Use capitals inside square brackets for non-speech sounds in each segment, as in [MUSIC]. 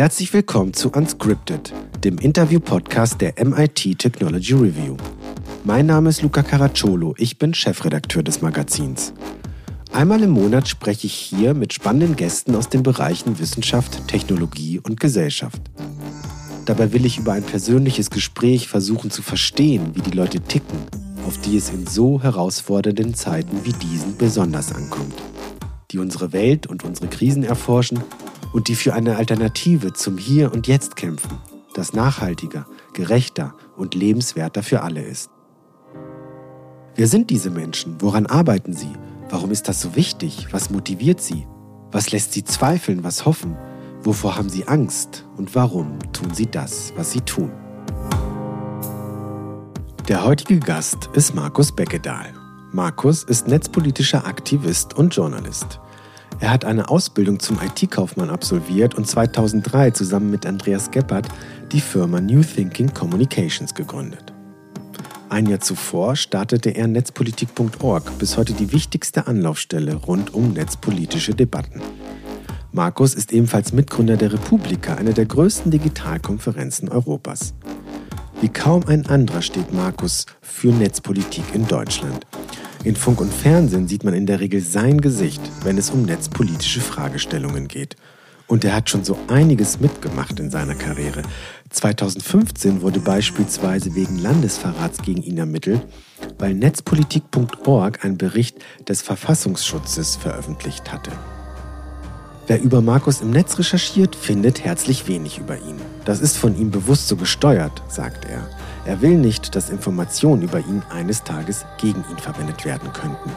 Herzlich willkommen zu Unscripted, dem Interview-Podcast der MIT Technology Review. Mein Name ist Luca Caracciolo, ich bin Chefredakteur des Magazins. Einmal im Monat spreche ich hier mit spannenden Gästen aus den Bereichen Wissenschaft, Technologie und Gesellschaft. Dabei will ich über ein persönliches Gespräch versuchen zu verstehen, wie die Leute ticken, auf die es in so herausfordernden Zeiten wie diesen besonders ankommt, die unsere Welt und unsere Krisen erforschen und die für eine Alternative zum Hier und Jetzt kämpfen, das nachhaltiger, gerechter und lebenswerter für alle ist. Wer sind diese Menschen? Woran arbeiten sie? Warum ist das so wichtig? Was motiviert sie? Was lässt sie zweifeln? Was hoffen? Wovor haben sie Angst? Und warum tun sie das, was sie tun? Der heutige Gast ist Markus Beckedahl. Markus ist netzpolitischer Aktivist und Journalist. Er hat eine Ausbildung zum IT-Kaufmann absolviert und 2003 zusammen mit Andreas Geppert die Firma New Thinking Communications gegründet. Ein Jahr zuvor startete er netzpolitik.org, bis heute die wichtigste Anlaufstelle rund um netzpolitische Debatten. Markus ist ebenfalls Mitgründer der Republika, einer der größten Digitalkonferenzen Europas. Wie kaum ein anderer steht Markus für Netzpolitik in Deutschland. In Funk und Fernsehen sieht man in der Regel sein Gesicht, wenn es um netzpolitische Fragestellungen geht. Und er hat schon so einiges mitgemacht in seiner Karriere. 2015 wurde beispielsweise wegen Landesverrats gegen ihn ermittelt, weil netzpolitik.org einen Bericht des Verfassungsschutzes veröffentlicht hatte. Wer über Markus im Netz recherchiert, findet herzlich wenig über ihn. Das ist von ihm bewusst so gesteuert, sagt er. Er will nicht, dass Informationen über ihn eines Tages gegen ihn verwendet werden könnten.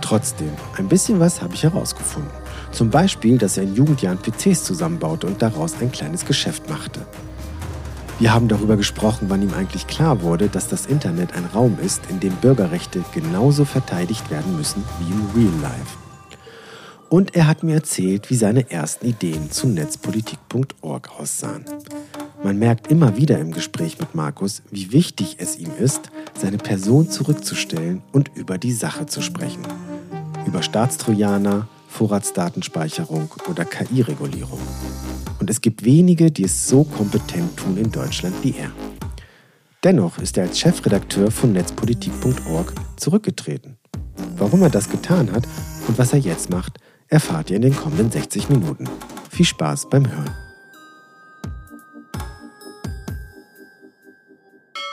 Trotzdem, ein bisschen was habe ich herausgefunden. Zum Beispiel, dass er in Jugendjahren PCs zusammenbaute und daraus ein kleines Geschäft machte. Wir haben darüber gesprochen, wann ihm eigentlich klar wurde, dass das Internet ein Raum ist, in dem Bürgerrechte genauso verteidigt werden müssen wie im Real Life. Und er hat mir erzählt, wie seine ersten Ideen zu netzpolitik.org aussahen. Man merkt immer wieder im Gespräch mit Markus, wie wichtig es ihm ist, seine Person zurückzustellen und über die Sache zu sprechen. Über Staatstrojaner, Vorratsdatenspeicherung oder KI-Regulierung. Und es gibt wenige, die es so kompetent tun in Deutschland wie er. Dennoch ist er als Chefredakteur von netzpolitik.org zurückgetreten. Warum er das getan hat und was er jetzt macht, erfahrt ihr in den kommenden 60 Minuten. Viel Spaß beim Hören.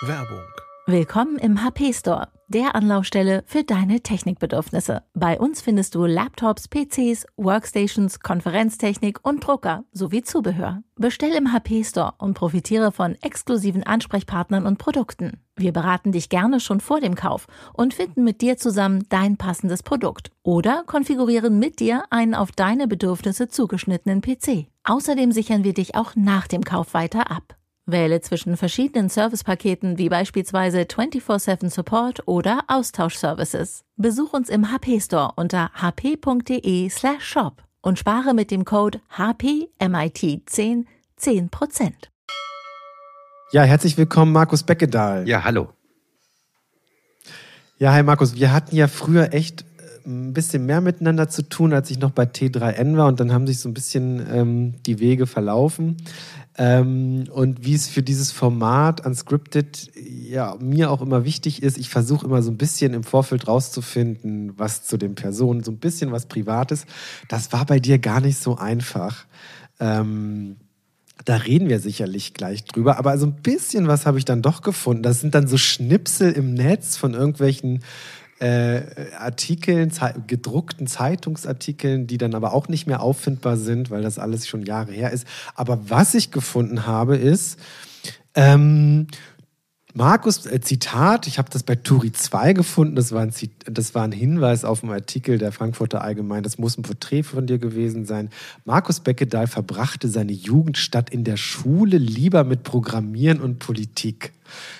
Werbung. Willkommen im HP Store, der Anlaufstelle für deine Technikbedürfnisse. Bei uns findest du Laptops, PCs, Workstations, Konferenztechnik und Drucker sowie Zubehör. Bestell im HP Store und profitiere von exklusiven Ansprechpartnern und Produkten. Wir beraten dich gerne schon vor dem Kauf und finden mit dir zusammen dein passendes Produkt oder konfigurieren mit dir einen auf deine Bedürfnisse zugeschnittenen PC. Außerdem sichern wir dich auch nach dem Kauf weiter ab. Wähle zwischen verschiedenen Servicepaketen wie beispielsweise 24/7 Support oder Austauschservices. Besuch uns im HP Store unter hp.de/shop und spare mit dem Code HPMIT10 10%. Ja, herzlich willkommen, Markus Beckedahl. Ja, hallo. Ja, hi Markus. Wir hatten ja früher echt äh, ein bisschen mehr miteinander zu tun, als ich noch bei T3N war und dann haben sich so ein bisschen ähm, die Wege verlaufen. Ähm, und wie es für dieses Format Unscripted ja mir auch immer wichtig ist, ich versuche immer so ein bisschen im Vorfeld rauszufinden, was zu den Personen, so ein bisschen was Privates. Das war bei dir gar nicht so einfach. Ähm, da reden wir sicherlich gleich drüber, aber so ein bisschen was habe ich dann doch gefunden. Das sind dann so Schnipsel im Netz von irgendwelchen äh, Artikeln, gedruckten Zeitungsartikeln, die dann aber auch nicht mehr auffindbar sind, weil das alles schon Jahre her ist. Aber was ich gefunden habe, ist, ähm, Markus, äh, Zitat, ich habe das bei Turi 2 gefunden, das war, ein, das war ein Hinweis auf einen Artikel der Frankfurter Allgemein, das muss ein Porträt von dir gewesen sein. Markus Beckedahl verbrachte seine Jugendstadt in der Schule lieber mit Programmieren und Politik.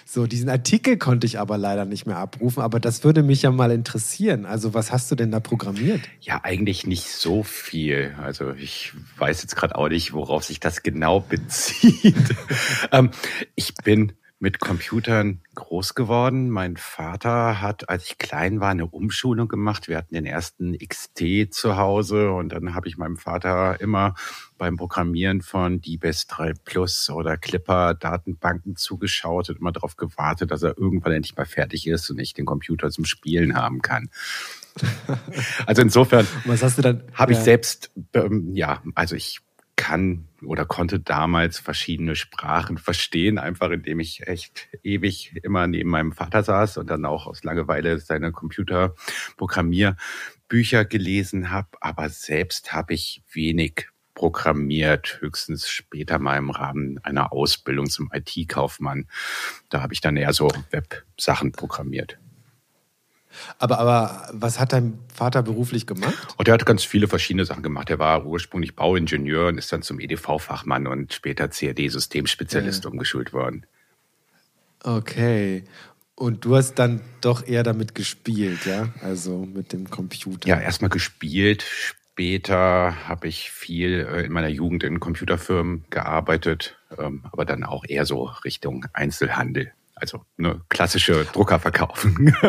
So, diesen Artikel konnte ich aber leider nicht mehr abrufen, aber das würde mich ja mal interessieren. Also, was hast du denn da programmiert? Ja, eigentlich nicht so viel. Also, ich weiß jetzt gerade auch nicht, worauf sich das genau [LAUGHS] bezieht. ähm, ich bin mit Computern groß geworden. Mein Vater hat, als ich klein war, eine Umschulung gemacht. Wir hatten den ersten XT zu Hause und dann habe ich meinem Vater immer beim Programmieren von DBS 3 Plus oder Clipper Datenbanken zugeschaut und immer darauf gewartet, dass er irgendwann endlich mal fertig ist und ich den Computer zum Spielen haben kann. [LAUGHS] Also insofern Was hast du dann? habe ich ja. selbst, ähm, ja, also ich kann oder konnte damals verschiedene Sprachen verstehen, einfach indem ich echt ewig immer neben meinem Vater saß und dann auch aus Langeweile seine Computerprogrammierbücher gelesen habe. Aber selbst habe ich wenig programmiert, höchstens später mal im Rahmen einer Ausbildung zum IT-Kaufmann. Da habe ich dann eher so Web-Sachen programmiert. Aber, aber was hat dein Vater beruflich gemacht? Und er hat ganz viele verschiedene Sachen gemacht. Er war ursprünglich Bauingenieur und ist dann zum EDV-Fachmann und später CAD-Systemspezialist Ja. umgeschult worden. Okay. Und du hast dann doch eher damit gespielt, ja? Also mit dem Computer. Ja, erstmal gespielt. Später habe ich viel äh, in meiner Jugend in Computerfirmen gearbeitet, ähm, aber dann auch eher so Richtung Einzelhandel. Also eine klassische Drucker verkaufen. [LAUGHS]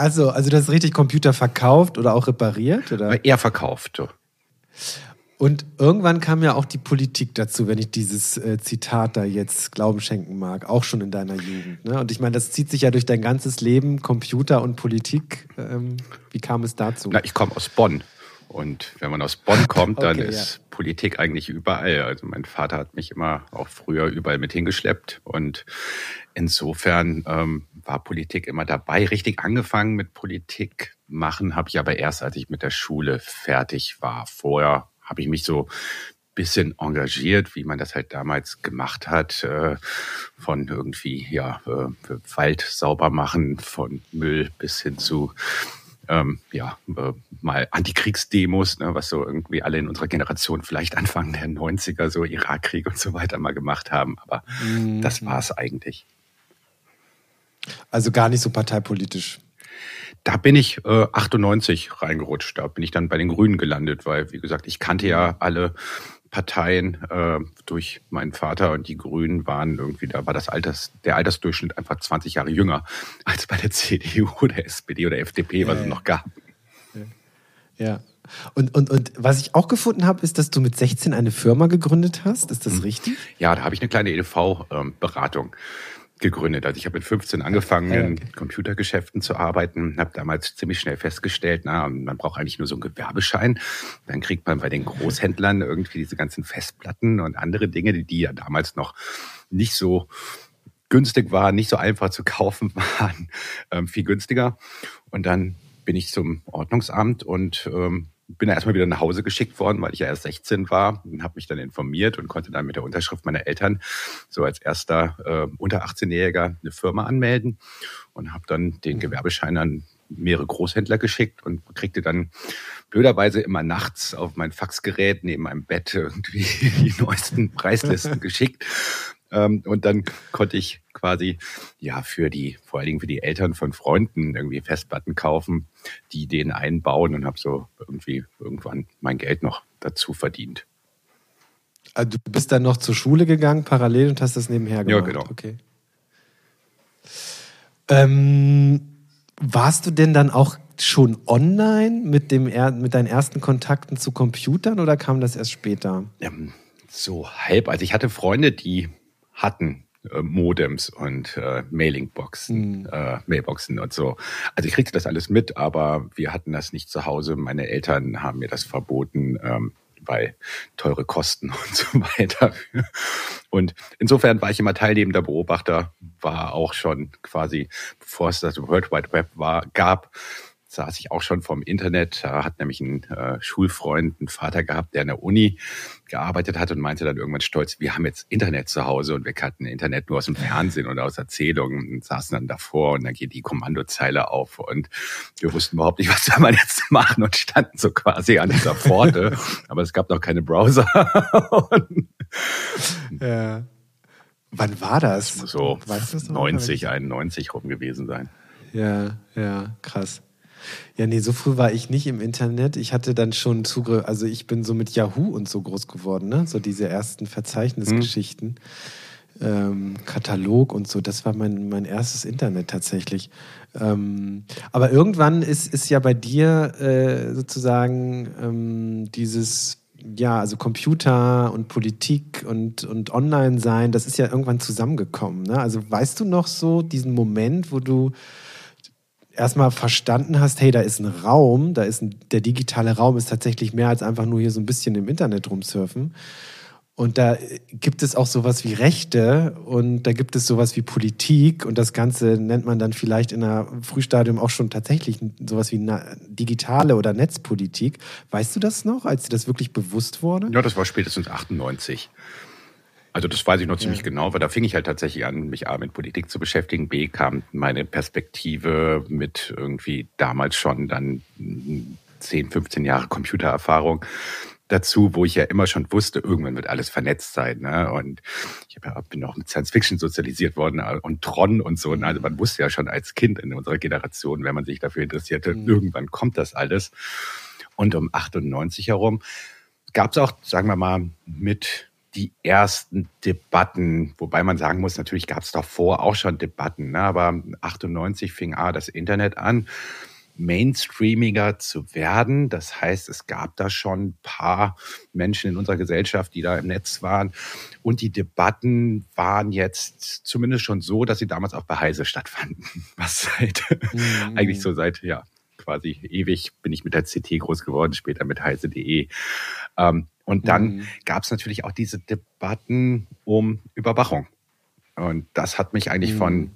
Also, also du hast richtig Computer verkauft oder auch repariert, oder? eher verkauft. so. Und irgendwann kam ja auch die Politik dazu, wenn ich dieses äh, Zitat da jetzt Glauben schenken mag, auch schon in deiner Jugend. Ne? Und ich meine, das zieht sich ja durch dein ganzes Leben, Computer und Politik. Ähm, wie kam es dazu? Na, ich komme aus Bonn. Und wenn man aus Bonn kommt, dann Okay, ist Politik eigentlich überall. Also mein Vater hat mich immer auch früher überall mit hingeschleppt. Und insofern ähm, war Politik immer dabei. Richtig angefangen mit Politik machen habe ich aber erst, als ich mit der Schule fertig war. Vorher habe ich mich so bisschen engagiert, wie man das halt damals gemacht hat, äh, von irgendwie ja äh, Wald sauber machen, von Müll bis hin zu ähm, ja, äh, mal Antikriegsdemos, ne, was so irgendwie alle in unserer Generation vielleicht Anfang der 90er, so Irakkrieg und so weiter mal gemacht haben. Aber Mhm. das war es eigentlich. Also gar nicht so parteipolitisch. Da bin ich äh, 98 reingerutscht. Da bin ich dann bei den Grünen gelandet, weil, wie gesagt, ich kannte ja alle Parteien äh, durch meinen Vater und die Grünen waren irgendwie, da war das Alters, der Altersdurchschnitt einfach 20 Jahre jünger [LAUGHS] als bei der CDU oder SPD oder FDP, was Ja, es noch gab. Ja. Und, und, und was ich auch gefunden habe, ist, dass du mit 16 eine Firma gegründet hast. Ist das Mhm. richtig? Ja, da habe ich eine kleine EDV-Beratung gegründet. Also ich habe mit 15 angefangen, ja, in okay. Computergeschäften zu arbeiten, habe damals ziemlich schnell festgestellt, na, man braucht eigentlich nur so einen Gewerbeschein. Dann kriegt man bei den Großhändlern irgendwie diese ganzen Festplatten und andere Dinge, die, die ja damals noch nicht so günstig waren, nicht so einfach zu [LAUGHS] kaufen waren, ähm, viel günstiger. Und dann bin ich zum Ordnungsamt und ähm, bin da erstmal wieder nach Hause geschickt worden, weil ich ja erst 16 war und habe mich dann informiert und konnte dann mit der Unterschrift meiner Eltern so als erster äh, unter 18-Jähriger eine Firma anmelden und habe dann den Gewerbeschein an mehrere Großhändler geschickt und kriegte dann blöderweise immer nachts auf mein Faxgerät neben meinem Bett irgendwie [LAUGHS] die neuesten Preislisten geschickt. Ähm, und dann konnte ich quasi ja für die, vor allen Dingen für die Eltern von Freunden irgendwie Festplatten kaufen, die denen einbauen und habe so irgendwie irgendwann mein Geld noch dazu verdient. Also du bist dann noch zur Schule gegangen, parallel und hast das nebenher Ja, gemacht. genau. Okay. Ähm, warst du denn dann auch schon online mit, dem, mit deinen ersten Kontakten zu Computern oder kam das erst später? Ähm, so halb. Also ich hatte Freunde, die hatten Modems und äh, Mailingboxen, äh, Mailboxen und so. Also ich kriegte das alles mit, aber wir hatten das nicht zu Hause. Meine Eltern haben mir das verboten, ähm, weil teure Kosten [LAUGHS] und so weiter. Und insofern war ich immer teilnehmender Beobachter, war auch schon quasi, bevor es das World Wide Web war, gab, saß ich auch schon vom Internet. Da hat nämlich ein äh, Schulfreund, einen Vater gehabt, der an der Uni gearbeitet hat und meinte dann irgendwann stolz, wir haben jetzt Internet zu Hause und wir kannten Internet nur aus dem Fernsehen oder aus Erzählungen und saßen dann davor und dann geht die Kommandozeile auf und wir wussten überhaupt nicht, [LAUGHS] was soll man jetzt machen und standen so quasi an dieser Pforte, [LAUGHS] aber es gab noch keine Browser. [LAUGHS] Ja. Wann war das? so Weißt du das noch? 90, 91 rum gewesen sein. Ja, ja, krass. Ja, nee, so früh war ich nicht im Internet. Ich hatte dann schon Zugriff, also ich bin so mit Yahoo und so groß geworden, ne? So diese ersten Verzeichnisgeschichten. ähm, Katalog und so. Das war mein, mein erstes Internet tatsächlich. Ähm, aber irgendwann ist, ist ja bei dir äh, sozusagen ähm, dieses ja, also Computer und Politik und, und Online-Sein, das ist ja irgendwann zusammengekommen. Ne? Also weißt du noch so diesen Moment, wo du erstmal verstanden hast, hey, da ist ein Raum, da ist ein, der digitale Raum ist tatsächlich mehr als einfach nur hier so ein bisschen im Internet rumsurfen. Und da gibt es auch sowas wie Rechte und da gibt es sowas wie Politik und das Ganze nennt man dann vielleicht in einem Frühstadium auch schon tatsächlich sowas wie digitale oder Netzpolitik. Weißt du das noch, als dir das wirklich bewusst wurde? Ja, das war spätestens 98. Also das weiß ich noch ziemlich ja. genau, weil da fing ich halt tatsächlich an, mich A mit Politik zu beschäftigen, B kam meine Perspektive mit irgendwie damals schon dann 10, 15 Jahre Computererfahrung dazu, wo ich ja immer schon wusste, irgendwann wird alles vernetzt sein. Ne? Und ich ja, bin auch mit Science Fiction sozialisiert worden äh, und Tron und so. Ne? Also man wusste ja schon als Kind in unserer Generation, wenn man sich dafür interessierte, mhm. irgendwann kommt das alles. Und um 98 herum gab es auch, sagen wir mal, mit die ersten Debatten, wobei man sagen muss, natürlich gab es davor auch schon Debatten, ne? aber 98 fing A das Internet an, mainstreamiger zu werden. Das heißt, es gab da schon ein paar Menschen in unserer Gesellschaft, die da im Netz waren. Und die Debatten waren jetzt zumindest schon so, dass sie damals auch bei Heise stattfanden. [LAUGHS] Was seit, mhm. eigentlich so seit, ja, quasi ewig bin ich mit der CT groß geworden, später mit heise.de. Ähm, und dann mhm. gab es natürlich auch diese Debatten um Überwachung. Und das hat mich eigentlich mhm. von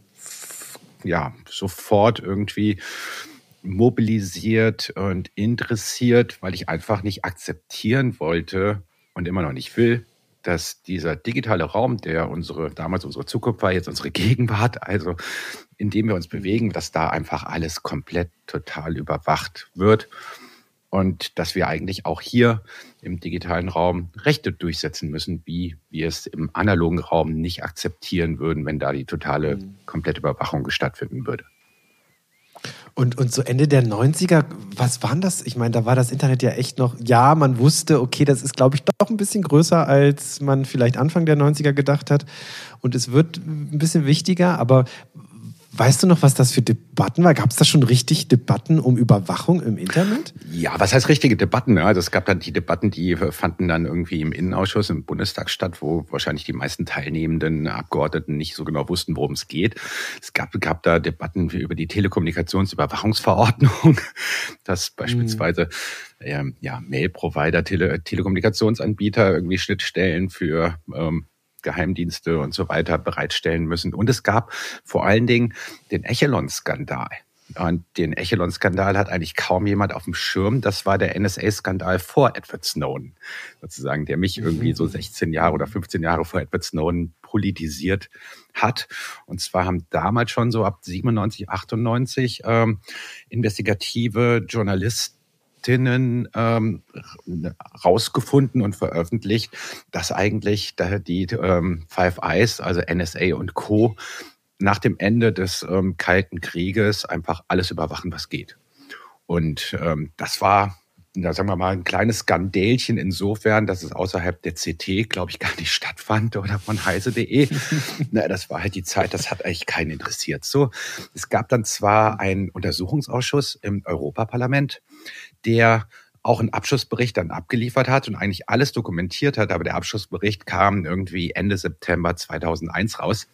ja sofort irgendwie mobilisiert und interessiert, weil ich einfach nicht akzeptieren wollte und immer noch nicht will, dass dieser digitale Raum, der unsere damals unsere Zukunft war, jetzt unsere Gegenwart, also in dem wir uns bewegen, dass da einfach alles komplett total überwacht wird und dass wir eigentlich auch hier im digitalen Raum Rechte durchsetzen müssen, wie wir es im analogen Raum nicht akzeptieren würden, wenn da die totale, mhm. komplette Überwachung stattfinden würde. Und, und so Ende der 90er, was waren das? Ich meine, da war das Internet ja echt noch, ja, man wusste, okay, das ist, glaube ich, doch ein bisschen größer, als man vielleicht Anfang der 90er gedacht hat. Und es wird ein bisschen wichtiger, aber Weißt du noch, was das für Debatten war? Gab es da schon richtig Debatten um Überwachung im Internet? Ja, was heißt richtige Debatten? Also es gab dann die Debatten, die fanden dann irgendwie im Innenausschuss im Bundestag statt, wo wahrscheinlich die meisten teilnehmenden Abgeordneten nicht so genau wussten, worum es geht. Es gab, gab da Debatten über die Telekommunikationsüberwachungsverordnung, [LAUGHS] dass beispielsweise ähm, ja, Mail-Provider, Tele Telekommunikationsanbieter irgendwie Schnittstellen für ähm, Geheimdienste und so weiter bereitstellen müssen. Und es gab vor allen Dingen den Echelon-Skandal. Und den Echelon-Skandal hat eigentlich kaum jemand auf dem Schirm. Das war der NSA-Skandal vor Edward Snowden, sozusagen, der mich irgendwie so 16 Jahre oder 15 Jahre vor Edward Snowden politisiert hat. Und zwar haben damals schon so ab 97, 98 ähm, investigative Journalisten Expertinnen ähm, rausgefunden und veröffentlicht, dass eigentlich die ähm, Five Eyes, also NSA und Co., nach dem Ende des ähm, Kalten Krieges einfach alles überwachen, was geht. Und ähm, das war na, sagen wir mal, ein kleines Skandälchen insofern, dass es außerhalb der CT, glaube ich, gar nicht [LAUGHS] stattfand oder von heise.de. [LAUGHS] na, das war halt die Zeit, das hat eigentlich keinen interessiert. So, es gab dann zwar einen Untersuchungsausschuss im Europaparlament, der auch einen Abschlussbericht dann abgeliefert hat und eigentlich alles dokumentiert hat, aber der Abschlussbericht kam irgendwie Ende September 2001 raus.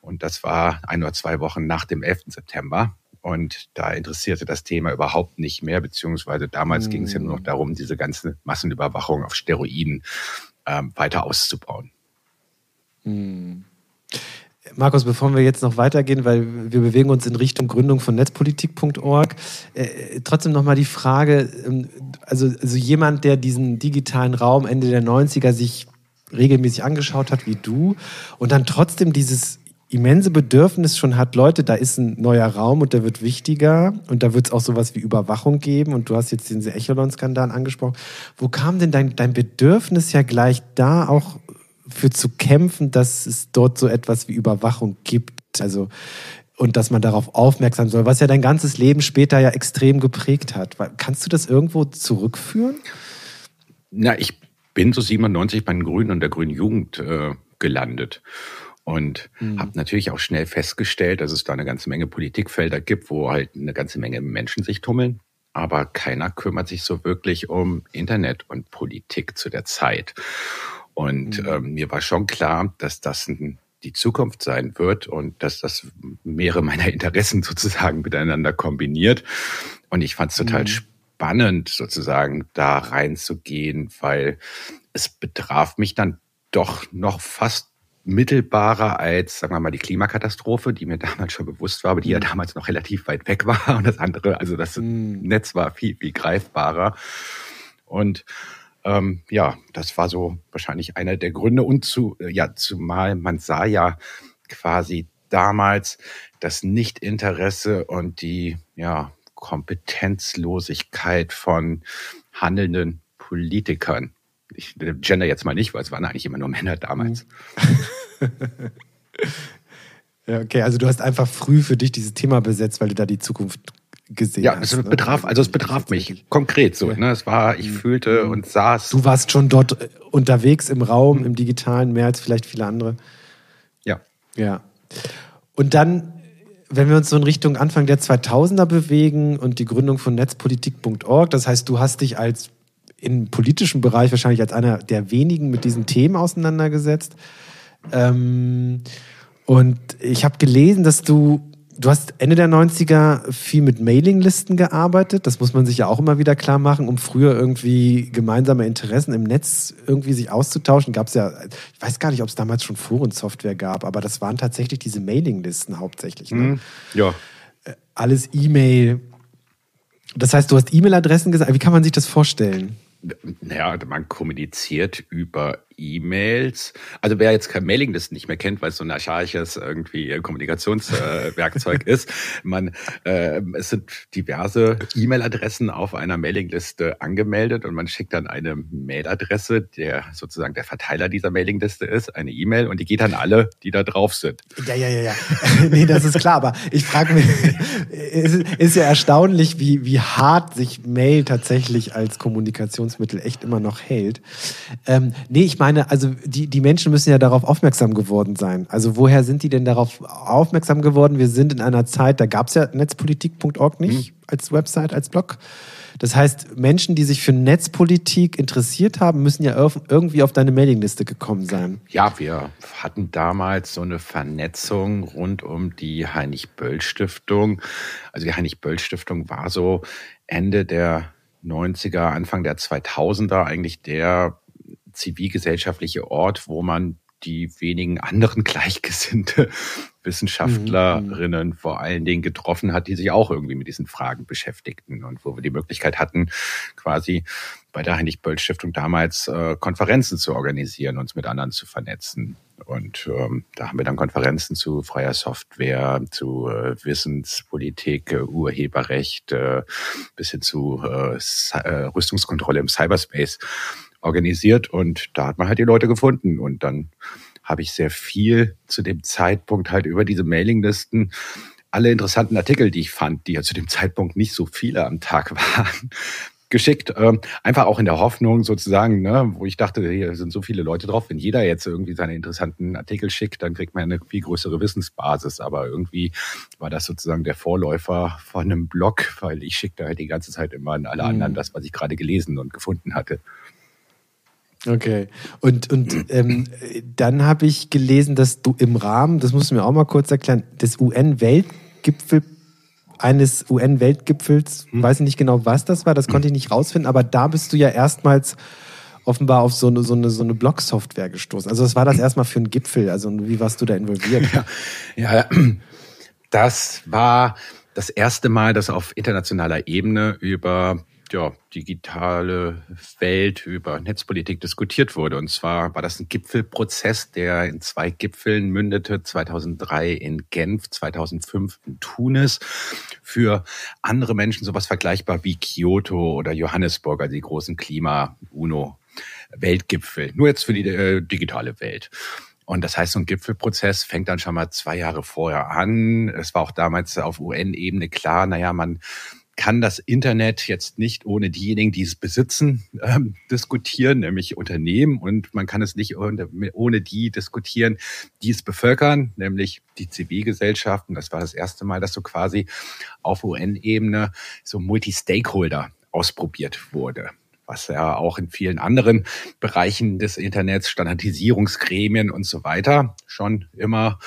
Und das war ein oder zwei Wochen nach dem 11. September. Und da interessierte das Thema überhaupt nicht mehr, beziehungsweise damals mhm. ging es ja nur noch darum, diese ganze Massenüberwachung auf Steroiden ähm, weiter auszubauen. Mhm. Markus, bevor wir jetzt noch weitergehen, weil wir bewegen uns in Richtung Gründung von netzpolitik.org, äh, trotzdem nochmal die Frage, ähm, also, also jemand, der diesen digitalen Raum Ende der 90er sich regelmäßig angeschaut hat, wie du, und dann trotzdem dieses immense Bedürfnis schon hat, Leute, da ist ein neuer Raum und der wird wichtiger und da wird es auch sowas wie Überwachung geben und du hast jetzt den Echelon-Skandal angesprochen. Wo kam denn dein, dein Bedürfnis ja gleich da auch für zu kämpfen, dass es dort so etwas wie Überwachung gibt? Also und dass man darauf aufmerksam soll, was ja dein ganzes Leben später ja extrem geprägt hat. Kannst du das irgendwo zurückführen? Na, ich bin so 97 bei den Grünen und der Grünen Jugend äh, gelandet. Und mhm. habe natürlich auch schnell festgestellt, dass es da eine ganze Menge Politikfelder gibt, wo halt eine ganze Menge Menschen sich tummeln. Aber keiner kümmert sich so wirklich um Internet und Politik zu der Zeit. Und mhm. ähm, mir war schon klar, dass das ein, die Zukunft sein wird und dass das mehrere meiner Interessen [LAUGHS] sozusagen miteinander kombiniert. Und ich fand es total mhm. spannend, sozusagen da reinzugehen, weil es betraf mich dann doch noch fast mittelbarer als, sagen wir mal, die Klimakatastrophe, die mir [LAUGHS] damals schon bewusst war, aber die mhm. ja damals noch relativ weit weg war. [LAUGHS] Und das andere, also das mhm. Netz war viel, viel greifbarer. Und ähm, ja, das war so wahrscheinlich einer der Gründe. Und zu, ja, zumal man sah ja quasi damals das Nichtinteresse und die ja, Kompetenzlosigkeit von handelnden Politikern ich gender jetzt mal nicht, weil es waren eigentlich immer nur Männer damals. [LAUGHS] ja, okay, also du hast einfach früh für dich dieses Thema besetzt, weil du da die Zukunft gesehen ja, hast. Ja, es ne? betraf, also es betraf mich konkret so. Ne? Es war, ich mhm. fühlte mhm. und saß. Du warst schon dort äh, unterwegs im Raum, im Digitalen, mehr als vielleicht viele andere. Ja. Ja. Und dann, wenn wir uns so in Richtung Anfang der 2000er bewegen und die Gründung von netzpolitik.org, das heißt, du hast dich als im politischen Bereich wahrscheinlich als einer der wenigen mit diesen Themen auseinandergesetzt. Ähm, und ich habe gelesen, dass du, du hast Ende der 90er viel mit Mailinglisten gearbeitet. Das muss man sich ja auch immer wieder klar machen, um früher irgendwie gemeinsame Interessen im Netz irgendwie sich auszutauschen. Gab es ja, ich weiß gar nicht, ob es damals schon Forensoftware gab, aber das waren tatsächlich diese Mailinglisten hauptsächlich. Ne? Mhm. Ja. Äh, alles E-Mail. Das heißt, du hast E-Mail-Adressen gesagt. Wie kann man sich das vorstellen? Naja, man kommuniziert über E-Mails. Also wer jetzt kein Mailinglisten nicht mehr kennt, weil es so ein archaisches irgendwie Kommunikationswerkzeug äh, [LAUGHS] ist, man äh, es sind diverse E-Mail-Adressen auf einer Mailingliste angemeldet und man schickt dann eine Mailadresse, der sozusagen der Verteiler dieser Mailingliste ist, eine E-Mail und die geht an alle, die da drauf sind. Ja, ja, ja, ja. [LAUGHS] nee, das ist klar, aber ich frage mich, [LAUGHS] es ist ja erstaunlich, wie, wie hart sich Mail tatsächlich als Kommunikationsmittel echt immer noch hält. Ähm, nee, ich meine, meine, also die, die Menschen müssen ja darauf aufmerksam geworden sein. Also woher sind die denn darauf aufmerksam geworden? Wir sind in einer Zeit, da gab es ja netzpolitik.org nicht mhm. als Website, als Blog. Das heißt, Menschen, die sich für Netzpolitik interessiert haben, müssen ja irgendwie auf deine Mailingliste gekommen sein. Ja, wir hatten damals so eine Vernetzung rund um die Heinrich-Böll-Stiftung. Also die Heinrich-Böll-Stiftung war so Ende der 90er, Anfang der 2000er eigentlich der zivilgesellschaftliche Ort, wo man die wenigen anderen [LAUGHS] Gleichgesinnte Wissenschaftlerinnen mhm. vor allen Dingen getroffen hat, die sich auch irgendwie mit diesen Fragen beschäftigten und wo wir die Möglichkeit hatten, quasi bei der Heinrich-Böll-Stiftung damals äh, Konferenzen zu organisieren, uns mit anderen zu vernetzen. Und ähm, da haben wir dann Konferenzen zu freier Software, zu äh, Wissenspolitik, äh, Urheberrecht, äh, bis hin zu äh, äh Rüstungskontrolle im Cyberspace organisiert und da hat man halt die Leute gefunden und dann habe ich sehr viel zu dem Zeitpunkt halt über diese Mailinglisten alle interessanten Artikel, die ich fand, die ja zu dem Zeitpunkt nicht so viele am Tag [LAUGHS] waren, geschickt. Ähm, einfach auch in der Hoffnung sozusagen, ne, wo ich dachte, hier sind so viele Leute drauf. Wenn jeder jetzt irgendwie seine interessanten Artikel schickt, dann kriegt man eine viel größere Wissensbasis. Aber irgendwie war das sozusagen der Vorläufer von einem Blog, weil ich schickte halt die ganze Zeit immer an alle mhm. anderen das, was ich gerade gelesen und gefunden hatte. Okay. Und, und ähm, dann habe ich gelesen, dass du im Rahmen, das musst du mir auch mal kurz erklären, des UN-Weltgipfel eines UN-Weltgipfels, hm. weiß ich nicht genau, was das war, das konnte ich nicht rausfinden, aber da bist du ja erstmals offenbar auf so eine, so eine, so eine Blog-Software gestoßen. Also was war das [CLEARS THROAT] erstmal für ein Gipfel? Also wie warst du da involviert? Ja, ja das war das erste Mal, dass auf internationaler Ebene über ja, digitale Welt, über Netzpolitik diskutiert wurde. Und zwar war das ein Gipfelprozess, der in zwei Gipfeln mündete, 2003 in Genf, 2005 in Tunis. Für andere Menschen sowas vergleichbar wie Kyoto oder Johannesburg, also die großen Klima-UNO-Weltgipfel. Nur jetzt für die äh, digitale Welt. Und das heißt, so ein Gipfelprozess fängt dann schon mal zwei Jahre vorher an. Es war auch damals auf UN-Ebene klar, naja, man kann das Internet jetzt nicht ohne diejenigen, die es besitzen, ähm, diskutieren, nämlich Unternehmen. Und man kann es nicht ohne die diskutieren, die es bevölkern, nämlich die Zivilgesellschaften. Das war das erste Mal, dass so quasi auf UN-Ebene so Multi-Stakeholder ausprobiert wurde was ja auch in vielen anderen Bereichen des Internets, Standardisierungsgremien und so weiter schon immer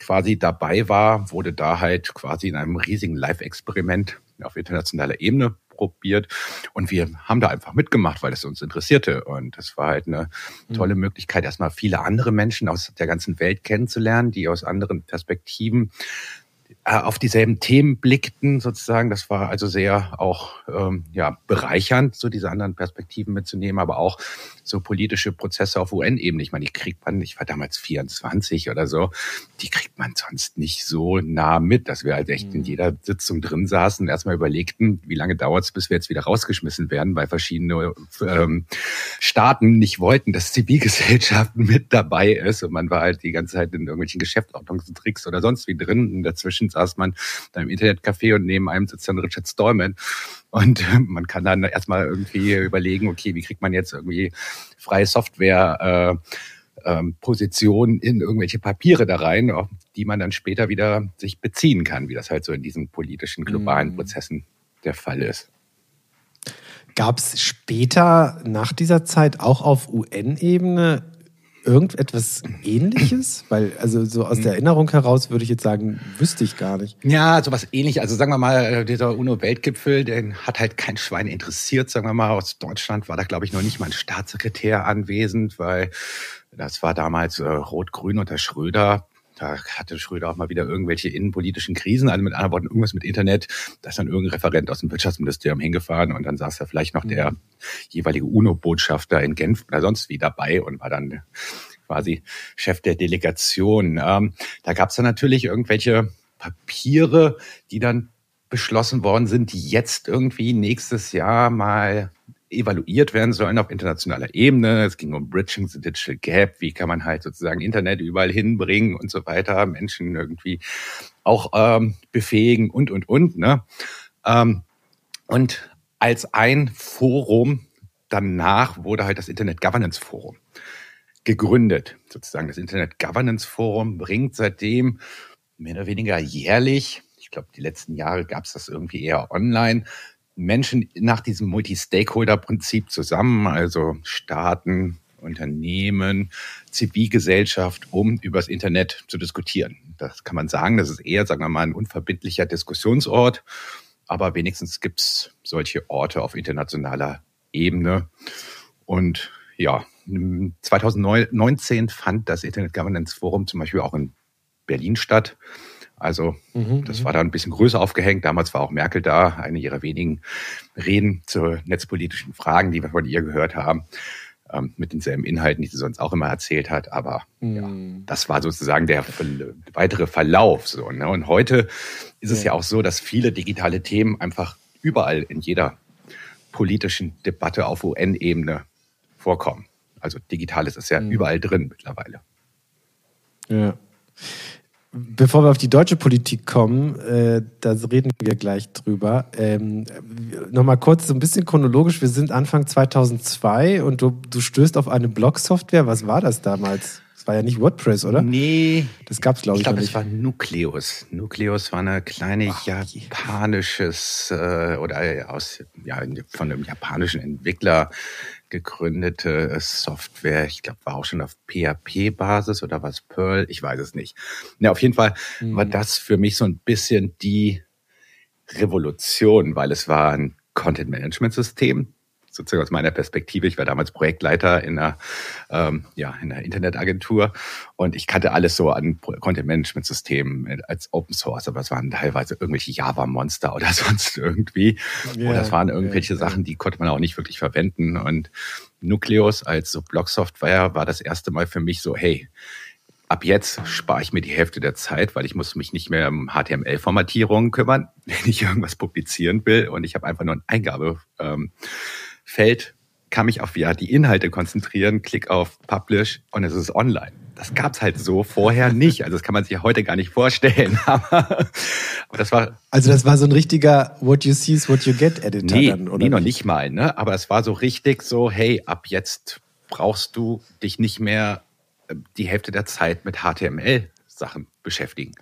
quasi dabei war, wurde da halt quasi in einem riesigen Live-Experiment auf internationaler Ebene probiert. Und wir haben da einfach mitgemacht, weil es uns interessierte. Und es war halt eine mhm. tolle Möglichkeit, erstmal viele andere Menschen aus der ganzen Welt kennenzulernen, die aus anderen Perspektiven äh, auf dieselben Themen blickten, sozusagen. Das war also sehr auch ähm, ja, bereichernd, so diese anderen Perspektiven mitzunehmen, aber auch so politische Prozesse auf UN-Ebene. Ich meine, die kriegt man, ich war damals 24 oder so, die kriegt man sonst nicht so nah mit, dass wir halt echt in mhm. jeder Sitzung drin saßen und erstmal überlegten, wie lange dauert es, bis wir jetzt wieder rausgeschmissen werden, weil verschiedene ähm, Staaten nicht wollten, dass Zivilgesellschaften [LAUGHS] mit dabei ist. Und man war halt die ganze Zeit in irgendwelchen Geschäftsordnungstricks oder sonst wie drin. Und dazwischen saß man da im Internetcafé und neben einem sitzt dann Richard Stallman. Und [LAUGHS] man kann dann erstmal irgendwie überlegen, okay, wie kriegt man jetzt irgendwie freie Software äh, ähm, Position in irgendwelche Papiere da rein, auf die man dann später wieder sich beziehen kann, wie das halt so in diesen politischen globalen mm. Prozessen der Fall ist. Gab es später nach dieser Zeit auch auf UN-Ebene irgendetwas ähnliches? Weil, also so aus der Erinnerung heraus würde ich jetzt sagen, wüsste ich gar nicht. Ja, sowas ähnlich. Also sagen wir mal, äh, dieser UNO-Weltgipfel, den hat halt kein Schwein interessiert. Sagen wir mal, aus Deutschland war da, glaube ich, noch nicht mal ein Staatssekretär anwesend, weil das war damals äh, Rot-Grün unter Schröder. Da hatte Schröder auch mal wieder irgendwelche innenpolitischen Krisen, also mit anderen Worten irgendwas mit Internet. Da ist dann irgendein Referent aus dem Wirtschaftsministerium hingefahren und dann saß da vielleicht noch der mhm. jeweilige UNO-Botschafter in Genf oder sonst wie dabei und war dann quasi Chef der Delegation. Ähm, da gab es dann natürlich irgendwelche Papiere, die dann beschlossen worden sind, die jetzt irgendwie nächstes Jahr mal evaluiert werden sollen auf internationaler Ebene. Es ging um Bridging the Digital Gap. Wie kann man halt sozusagen Internet überall hinbringen und so weiter, Menschen irgendwie auch ähm, befähigen und, und, und. Ne? Ähm, und als ein Forum danach wurde halt das Internet Governance Forum gegründet. Sozusagen das Internet Governance Forum bringt seitdem mehr oder weniger jährlich, ich glaube, die letzten Jahre gab es das irgendwie eher online, Menschen nach diesem Multi-Stakeholder-Prinzip zusammen, also Staaten, Unternehmen, Zivilgesellschaft, um über das Internet zu diskutieren. Das kann man sagen, das ist eher, sagen wir mal, ein unverbindlicher Diskussionsort, aber wenigstens gibt es solche Orte auf internationaler Ebene. Und ja, 2019 fand das Internet Governance Forum zum Beispiel auch in Berlin statt. Also mhm, das mhm. war da ein bisschen größer aufgehängt. Damals war auch Merkel da, eine ihrer wenigen Reden zu netzpolitischen Fragen, die wir von ihr gehört haben, ähm, mit denselben Inhalten, die sie sonst auch immer erzählt hat. Aber mhm. ja, das war sozusagen der weitere Verlauf. So, ne? Und heute ist es ja. ja auch so, dass viele digitale Themen einfach überall in jeder politischen Debatte auf UN-Ebene vorkommen. Also Digitales ist ja mhm. überall drin mittlerweile. Ja. Bevor wir auf die deutsche Politik kommen, äh, da reden wir gleich drüber. Ähm, Nochmal kurz so ein bisschen chronologisch. Wir sind Anfang 2002 und du, du stößt auf eine Blog-Software. Was war das damals? Das war ja nicht WordPress, oder? Nee. Das gab es, glaube ich, ich glaub, nicht. Ich glaube, es war Nucleus. Nucleus war eine kleine Ach, japanisches äh, oder aus ja, von einem japanischen Entwickler gegründete Software. Ich glaube, war auch schon auf PHP-Basis oder was Perl, ich weiß es nicht. Ja, auf jeden Fall mhm. war das für mich so ein bisschen die Revolution, weil es war ein Content-Management-System, sozusagen aus meiner Perspektive. Ich war damals Projektleiter in einer, ähm, ja, in einer Internetagentur und ich kannte alles so an Content-Management-Systemen als Open Source, aber es waren teilweise irgendwelche Java-Monster oder [LAUGHS] sonst irgendwie. Yeah, oder es waren irgendwelche yeah, Sachen, die konnte man auch nicht wirklich verwenden. Und Nucleus als so Blog-Software war das erste Mal für mich so, hey, ab jetzt spare ich mir die Hälfte der Zeit, weil ich muss mich nicht mehr um HTML-Formatierungen kümmern, [LAUGHS] wenn ich irgendwas publizieren will. Und ich habe einfach nur ein Eingabe. Ähm, Feld kann mich auf ja, die Inhalte konzentrieren, klick auf Publish und es ist online. das gab's halt so vorher [LAUGHS] nicht. Also das kann man sich heute gar nicht vorstellen. [LAUGHS] Aber, aber das war also das war so ein richtiger What you see is what you get Editor nee, dann, oder? Nee, noch nicht mal. Ne? Aber es war so richtig so, hey, ab jetzt brauchst du dich nicht mehr äh, die Hälfte der Zeit mit HTML Sachen beschäftigen,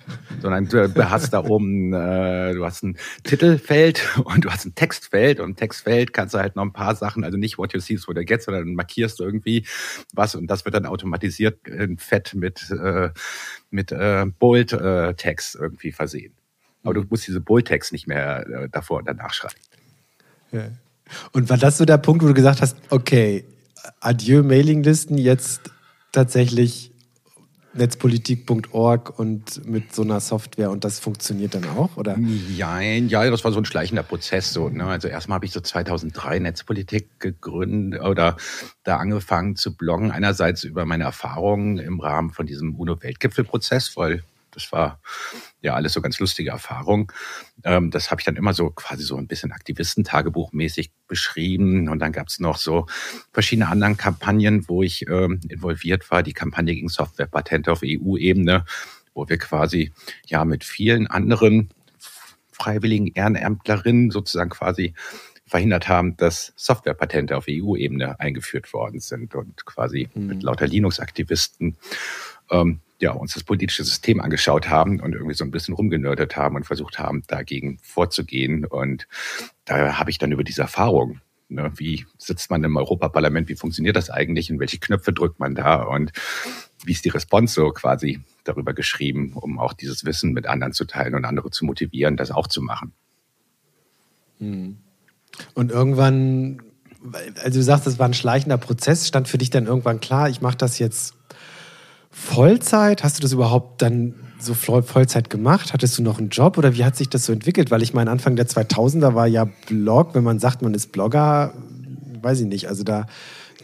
sondern du hast da oben, äh, du hast ein Titelfeld und du hast ein Textfeld und im Textfeld kannst du halt noch ein paar Sachen, also nicht what you see is what you get, sondern markierst irgendwie was und das wird dann automatisiert in Fett mit, äh, mit äh, Bold-Text äh, irgendwie versehen. Aber du musst diese Bold-Text nicht mehr äh, davor und danach schreiben. Ja. Und war das so der Punkt, wo du gesagt hast, okay, adieu Mailinglisten, jetzt tatsächlich netzpolitik.org und mit so einer Software und das funktioniert dann auch, oder? Ja, ja, das war so ein schleichender Prozess. So, ne? Also erstmal habe ich so 2003 Netzpolitik gegründet oder da angefangen zu bloggen. Einerseits über meine Erfahrungen im Rahmen von diesem UNO-Weltgipfelprozess, weil das war ja alles so ganz lustige Erfahrung. Ähm, das habe ich dann immer so quasi so ein bisschen Aktivistentagebuchmäßig beschrieben. Und dann gab es noch so verschiedene anderen Kampagnen, wo ich ähm, involviert war. Die Kampagne gegen Softwarepatente auf EU-Ebene, wo wir quasi ja mit vielen anderen freiwilligen Ehrenämtlerinnen sozusagen quasi verhindert haben, dass Softwarepatente auf EU-Ebene eingeführt worden sind und quasi mhm. mit lauter Linux-Aktivisten ähm, ja, uns das politische System angeschaut haben und irgendwie so ein bisschen rumgenördet haben und versucht haben, dagegen vorzugehen. Und da habe ich dann über diese Erfahrung, ne, wie sitzt man im Europaparlament, wie funktioniert das eigentlich und welche Knöpfe drückt man da und wie ist die Response so quasi darüber geschrieben, um auch dieses Wissen mit anderen zu teilen und andere zu motivieren, das auch zu machen. Hm. Und irgendwann, also du sagst, das war ein schleichender Prozess, stand für dich dann irgendwann klar, ich mache das jetzt Vollzeit? Hast du das überhaupt dann so Vollzeit gemacht? Hattest du noch einen Job oder wie hat sich das so entwickelt? Weil ich meine, Anfang der 2000er war ja Blog, wenn man sagt, man ist Blogger, weiß ich nicht. Also da,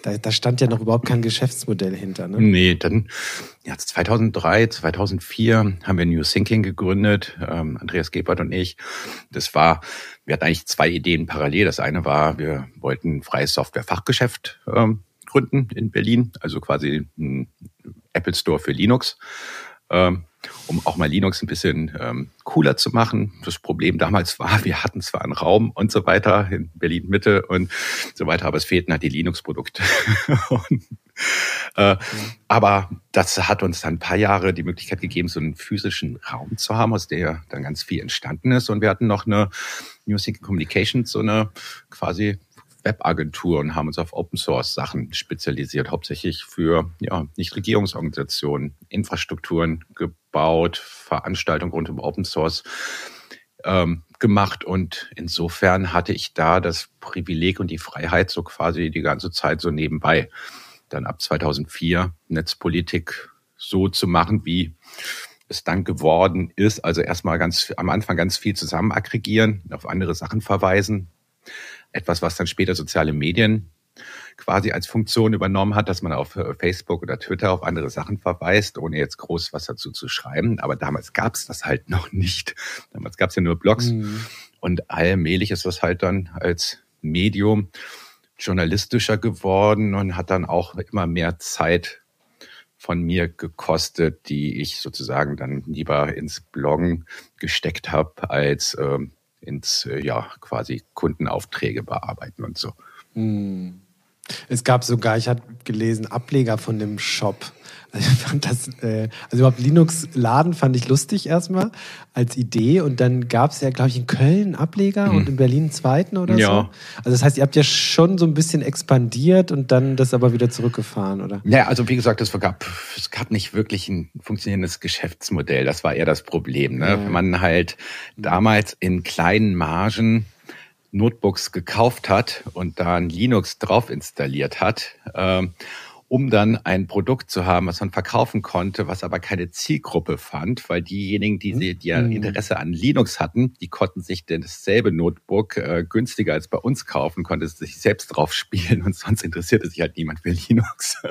da, da stand ja noch überhaupt kein Geschäftsmodell hinter. Ne? Nee, dann ja, 2003, 2004 haben wir New Thinking gegründet, ähm, Andreas Gebert und ich. Das war, wir hatten eigentlich zwei Ideen parallel. Das eine war, wir wollten ein freies Software-Fachgeschäft ähm, gründen in Berlin, also quasi ein Apple Store für Linux, ähm, um auch mal Linux ein bisschen ähm, cooler zu machen. Das Problem damals war, wir hatten zwar einen Raum und so weiter in Berlin Mitte und so weiter, aber es fehlten halt die Linux-Produkte. [LAUGHS] äh, aber das hat uns dann ein paar Jahre die Möglichkeit gegeben, so einen physischen Raum zu haben, aus der dann ganz viel entstanden ist. Und wir hatten noch eine Music Communications, so eine quasi Webagentur und haben uns auf Open Source Sachen spezialisiert, hauptsächlich für ja, Nichtregierungsorganisationen, Infrastrukturen gebaut, Veranstaltungen rund um Open Source ähm, gemacht und insofern hatte ich da das Privileg und die Freiheit so quasi die ganze Zeit so nebenbei. Dann ab 2004 Netzpolitik so zu machen, wie es dann geworden ist. Also erstmal ganz am Anfang ganz viel zusammen aggregieren, auf andere Sachen verweisen, etwas, was dann später soziale Medien quasi als Funktion übernommen hat, dass man auf äh, Facebook oder Twitter auf andere Sachen verweist, ohne jetzt groß was dazu zu schreiben. Aber damals gab es das halt [LAUGHS] noch nicht. Damals gab es ja nur Blogs. Mhm. Und allmählich ist das halt dann als Medium journalistischer geworden und hat dann auch immer mehr Zeit von mir gekostet, die ich sozusagen dann lieber ins Bloggen gesteckt habe, als ähm, ins, äh, ja, quasi Kundenaufträge bearbeiten und so. Hm. Es gab sogar, ich habe gelesen, Ableger von dem Shop. Also, ich fand das, äh, also überhaupt Linux-Laden fand ich lustig erstmal als Idee. Und dann gab es ja, glaube ich, in Köln einen Ableger mhm. und in Berlin einen zweiten oder ja. so. Also das heißt, ihr habt ja schon so ein bisschen expandiert und dann das aber wieder zurückgefahren, oder? Ja, also wie gesagt, es gab, es gab nicht wirklich ein funktionierendes Geschäftsmodell. Das war eher das Problem. Ne? Ja. Wenn man halt damals in kleinen Margen Notebooks gekauft hat und da ein Linux drauf installiert hat, ähm, um dann ein Produkt zu haben, was man verkaufen konnte, was aber keine Zielgruppe fand, weil diejenigen, die, die, die mhm. Interesse an Linux hatten, die konnten sich dasselbe Notebook äh, günstiger als bei uns kaufen, konnten sich selbst drauf [LAUGHS] spielen und sonst interessierte sich halt niemand für Linux.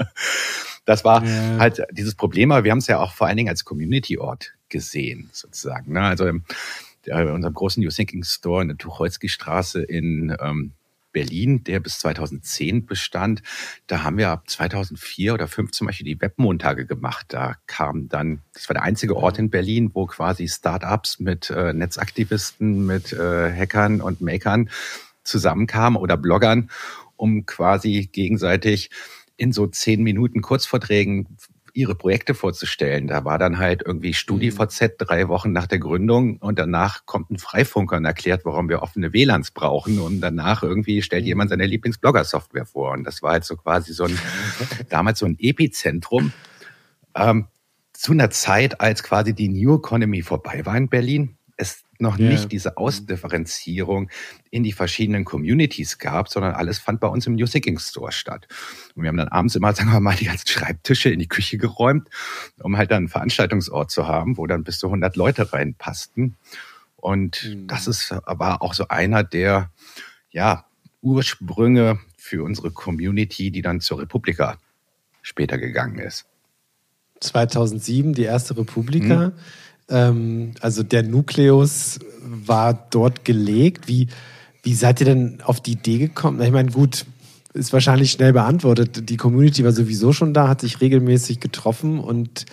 Das war ja. halt dieses Problem, aber wir haben es ja auch vor allen Dingen als Community-Ort gesehen, sozusagen. Ne? Also in unserem großen New Thinking Store in der Tucholsky Straße in ähm, Berlin, der bis 2010 bestand. Da haben wir ab 2004 oder 2005 zum Beispiel die Webmontage gemacht. Da kam dann, das war der einzige Ort in Berlin, wo quasi Startups mit äh, Netzaktivisten, mit äh, Hackern und Makern zusammenkamen oder Bloggern, um quasi gegenseitig in so zehn Minuten Kurzvorträgen ihre Projekte vorzustellen. Da war dann halt irgendwie StudiVZ mhm. drei Wochen nach der Gründung und danach kommt ein Freifunker und erklärt, warum wir offene WLANs brauchen und danach irgendwie stellt jemand mhm. seine Lieblingsblogger-Software vor. Und das war halt so quasi so ein, [LAUGHS] damals so ein Epizentrum. Ähm, zu einer Zeit, als quasi die New Economy vorbei war in Berlin, es noch yeah. nicht diese Ausdifferenzierung in die verschiedenen Communities gab, sondern alles fand bei uns im New Thinking Store statt. Und wir haben dann abends immer, [LAUGHS] sagen wir mal, die ganzen Schreibtische in die Küche geräumt, um halt dann einen Veranstaltungsort zu haben, wo dann bis zu 100 Leute reinpassten. Und mhm. das ist aber auch so einer der, ja, Ursprünge für unsere Community, die dann zur Republika später gegangen ist. 2007 die erste Republika. Mhm. Ähm, also der Nukleus war dort gelegt. Wie, wie seid ihr denn auf die Idee gekommen? Ich meine, gut, ist wahrscheinlich schnell beantwortet. Die Community war sowieso schon da, hat sich regelmäßig getroffen und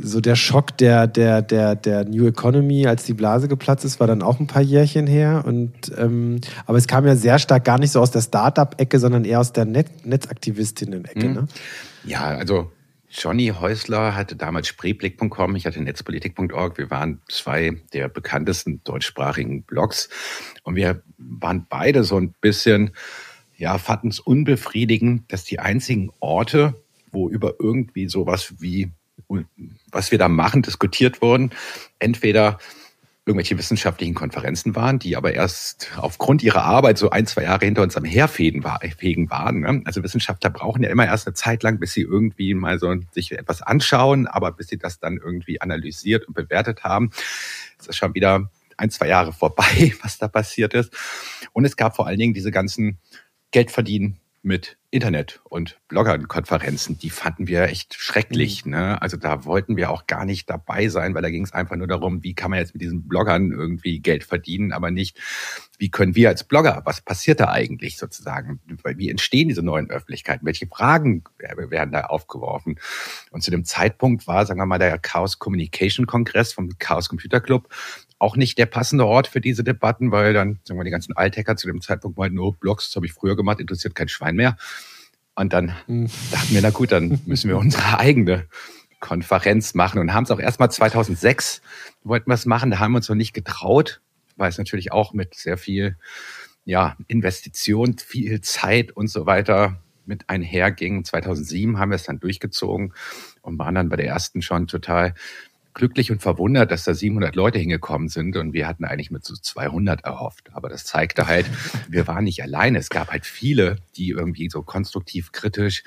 so der Schock der, der, der, der New Economy, als die Blase geplatzt ist, war dann auch ein paar Jährchen her. Und, ähm, aber es kam ja sehr stark gar nicht so aus der Startup-Ecke, sondern eher aus der Net Netzaktivistinnen-Ecke. Mhm. Ne? Ja, also Johnny Häusler hatte damals Spreeblick.com, ich hatte Netzpolitik.org. Wir waren zwei der bekanntesten deutschsprachigen Blogs und wir waren beide so ein bisschen, ja, fanden es unbefriedigend, dass die einzigen Orte, wo über irgendwie sowas wie, was wir da machen, diskutiert wurden, entweder irgendwelche wissenschaftlichen Konferenzen waren, die aber erst aufgrund ihrer Arbeit so ein, zwei Jahre hinter uns am Herfegen waren. Ne? Also Wissenschaftler brauchen ja immer erst eine Zeit lang, bis sie irgendwie mal so sich etwas anschauen, aber bis sie das dann irgendwie analysiert und bewertet haben, ist das schon wieder ein, zwei Jahre vorbei, [LAUGHS] was da passiert ist. Und es gab vor allen Dingen diese ganzen Geldverdienen mit Internet und Bloggerkonferenzen, die fanden wir echt schrecklich. Mhm. Ne? Also da wollten wir auch gar nicht dabei sein, weil da ging es einfach nur darum, wie kann man jetzt mit diesen Bloggern irgendwie Geld verdienen, aber nicht, wie können wir als Blogger, was passiert da eigentlich sozusagen? Wie entstehen diese neuen Öffentlichkeiten? Welche Fragen werden da aufgeworfen? Und zu dem Zeitpunkt war, sagen wir mal, der Chaos Communication Kongress vom Chaos Computer Club auch nicht der passende Ort für diese Debatten, weil dann, sagen wir, die ganzen Althacker zu dem Zeitpunkt meinten, oh, Blogs, das habe ich früher gemacht, interessiert kein Schwein mehr. Und dann mhm. dachten wir, na gut, dann müssen wir unsere [LAUGHS] eigene Konferenz machen und haben es auch erstmal 2006 wollten wir es machen, da haben wir uns noch nicht getraut, weil es natürlich auch mit sehr viel ja, Investition, viel Zeit und so weiter mit einherging. 2007 haben wir es dann durchgezogen und waren dann bei der ersten schon total glücklich und verwundert, dass da 700 Leute hingekommen sind und wir hatten eigentlich mit so 200 erhofft. Aber das zeigte halt, [LAUGHS] wir waren nicht alleine. Es gab halt viele, die irgendwie so konstruktiv kritisch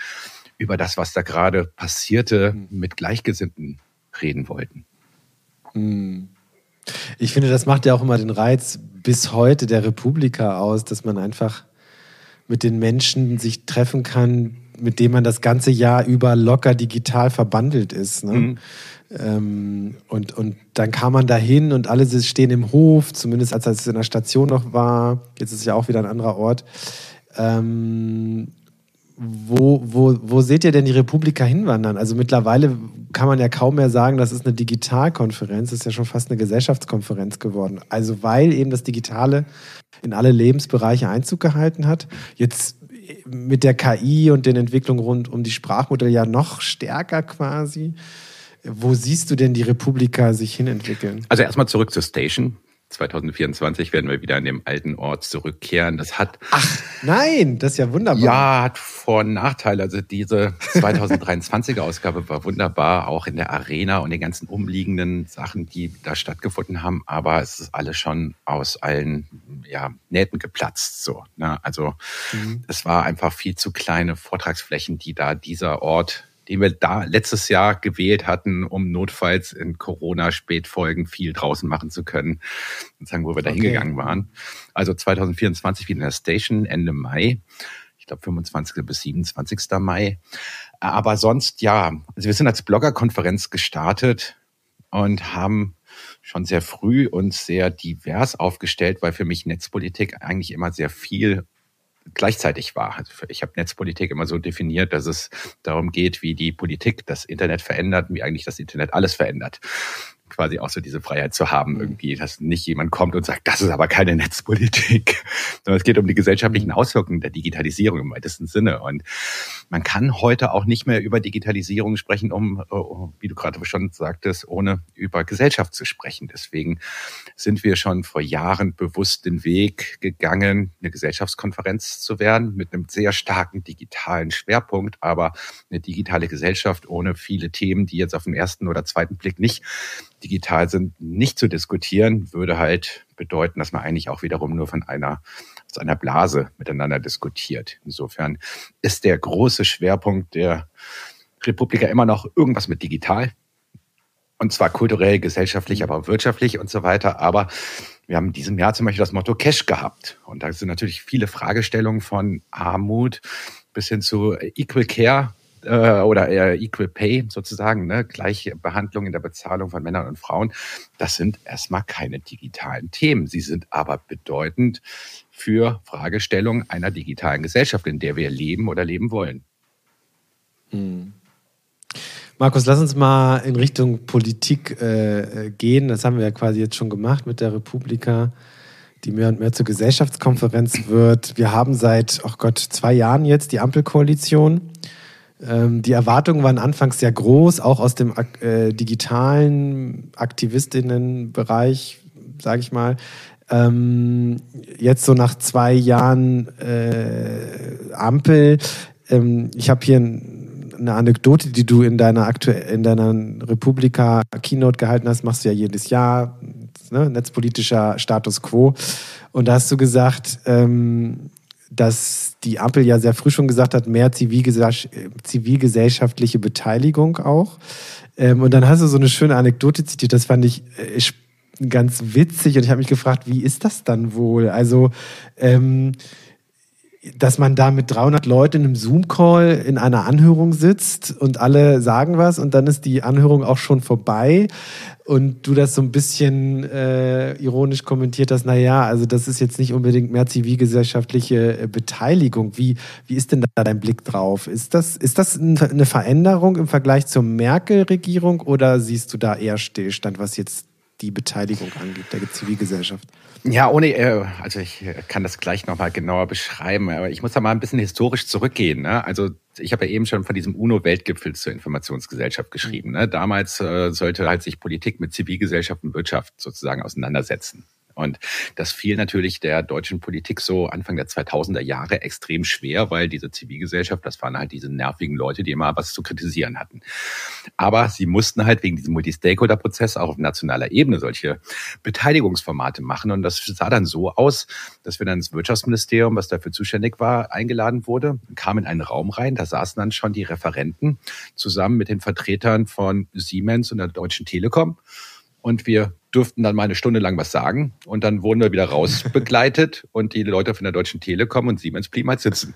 über das, was da gerade passierte, hm. mit Gleichgesinnten reden wollten. Hm. Ich finde, das macht ja auch immer den Reiz bis heute der Republika aus, dass man einfach mit den Menschen sich treffen kann, mit denen man das ganze Jahr über locker digital verbandelt ist. Ne? Mhm. Ähm, und, und dann kam man da hin und alle stehen im Hof, zumindest als es in der Station noch war. Jetzt ist es ja auch wieder ein anderer Ort. Ähm, wo, wo, wo seht ihr denn die Republika hinwandern? Also mittlerweile kann man ja kaum mehr sagen, das ist eine Digitalkonferenz, das ist ja schon fast eine Gesellschaftskonferenz geworden. Also weil eben das Digitale in alle Lebensbereiche Einzug gehalten hat. Jetzt mit der KI und den Entwicklungen rund um die Sprachmodelle ja noch stärker quasi. Wo siehst du denn die Republika sich hinentwickeln? Also erstmal zurück zur Station. 2024 werden wir wieder an dem alten Ort zurückkehren. Das hat. Ach, nein, das ist ja wunderbar. Ja, hat Vor- und Nachteile. Also diese 2023er Ausgabe war wunderbar, auch in der Arena und den ganzen umliegenden Sachen, die da stattgefunden haben. Aber es ist alles schon aus allen ja, Nähten geplatzt. So, ne? Also mhm. es war einfach viel zu kleine Vortragsflächen, die da dieser Ort den wir da letztes Jahr gewählt hatten, um notfalls in Corona-Spätfolgen viel draußen machen zu können, sagen, wo wir da okay. hingegangen waren. Also 2024 wieder in der Station, Ende Mai. Ich glaube 25. bis 27. Mai. Aber sonst, ja, also wir sind als Bloggerkonferenz gestartet und haben schon sehr früh und sehr divers aufgestellt, weil für mich Netzpolitik eigentlich immer sehr viel gleichzeitig war. Also ich habe Netzpolitik immer so definiert, dass es darum geht, wie die Politik das Internet verändert, wie eigentlich das Internet alles verändert quasi auch so diese Freiheit zu haben, mhm. irgendwie, dass nicht jemand kommt und sagt, das ist aber keine [LAUGHS] Netzpolitik, sondern es geht um die gesellschaftlichen mhm. Auswirkungen der Digitalisierung im weitesten Sinne. Und man kann heute auch nicht mehr über Digitalisierung sprechen, um, wie du gerade schon sagtest, ohne über Gesellschaft zu sprechen. Deswegen sind wir schon vor Jahren bewusst den Weg gegangen, eine Gesellschaftskonferenz zu werden mit einem sehr starken digitalen Schwerpunkt, aber eine digitale Gesellschaft ohne viele Themen, die jetzt auf den ersten oder zweiten Blick nicht digital sind, nicht zu diskutieren, würde halt bedeuten, dass man eigentlich auch wiederum nur von einer, aus einer Blase miteinander diskutiert. Insofern ist der große Schwerpunkt der Republika immer noch irgendwas mit digital. Und zwar kulturell, gesellschaftlich, aber auch wirtschaftlich und so weiter. Aber wir haben in diesem Jahr zum Beispiel das Motto Cash gehabt. Und da sind natürlich viele Fragestellungen von Armut bis hin zu Equal Care, äh, oder eher Equal Pay sozusagen, ne, gleiche Behandlung in der Bezahlung von Männern und Frauen, das sind erstmal keine digitalen Themen. Sie sind aber bedeutend für Fragestellungen einer digitalen Gesellschaft, in der wir leben oder leben wollen. Hm. Markus, lass uns mal in Richtung Politik äh, gehen. Das haben wir ja quasi jetzt schon gemacht mit der Republika, die mehr und mehr zur Gesellschaftskonferenz wird. Wir haben seit, oh Gott, zwei Jahren jetzt die Ampelkoalition. Ähm, die Erwartungen waren anfangs sehr groß, auch aus dem äh, digitalen Aktivistinnenbereich, sage ich mal. Ähm, jetzt so nach zwei Jahren äh, Ampel, ähm, ich habe hier eine Anekdote, die du in deiner aktuell in deiner Republika Keynote gehalten hast, machst du ja jedes Jahr, ne? netzpolitischer Status Quo. Und da hast du gesagt, ähm, dass die Ampel ja sehr früh schon gesagt hat, mehr zivilgesellschaftliche Beteiligung auch. Ähm, und dann hast du so eine schöne Anekdote zitiert, das fand ich äh, ganz witzig und ich habe mich gefragt, wie ist das dann wohl? Also, ähm, dass man da mit 300 Leuten in einem Zoom-Call in einer Anhörung sitzt und alle sagen was und dann ist die Anhörung auch schon vorbei und du das so ein bisschen äh, ironisch kommentiert hast, naja, also das ist jetzt nicht unbedingt mehr zivilgesellschaftliche äh, Beteiligung. Wie, wie ist denn da dein Blick drauf? Ist das, ist das eine Veränderung im Vergleich zur Merkel-Regierung oder siehst du da eher Stillstand, was jetzt die Beteiligung angeht, der Zivilgesellschaft? Ja, ohne, äh, also ich kann das gleich nochmal genauer beschreiben, aber ich muss da mal ein bisschen historisch zurückgehen. Ne? Also ich habe ja eben schon von diesem UNO-Weltgipfel zur Informationsgesellschaft geschrieben. Ne? Damals äh, sollte halt sich Politik mit Zivilgesellschaft und Wirtschaft sozusagen auseinandersetzen. Und das fiel natürlich der deutschen Politik so Anfang der 2000er Jahre extrem schwer, weil diese Zivilgesellschaft, das waren halt diese nervigen Leute, die immer was zu kritisieren hatten. Aber sie mussten halt wegen diesem Multi-Stakeholder-Prozess auch auf nationaler Ebene solche Beteiligungsformate machen. Und das sah dann so aus, dass wir dann ins Wirtschaftsministerium, was dafür zuständig war, eingeladen wurde, kam in einen Raum rein. Da saßen dann schon die Referenten zusammen mit den Vertretern von Siemens und der Deutschen Telekom und wir durften dann mal eine Stunde lang was sagen und dann wurden wir wieder rausbegleitet [LAUGHS] und die Leute von der Deutschen Telekom und Siemens blieben halt sitzen.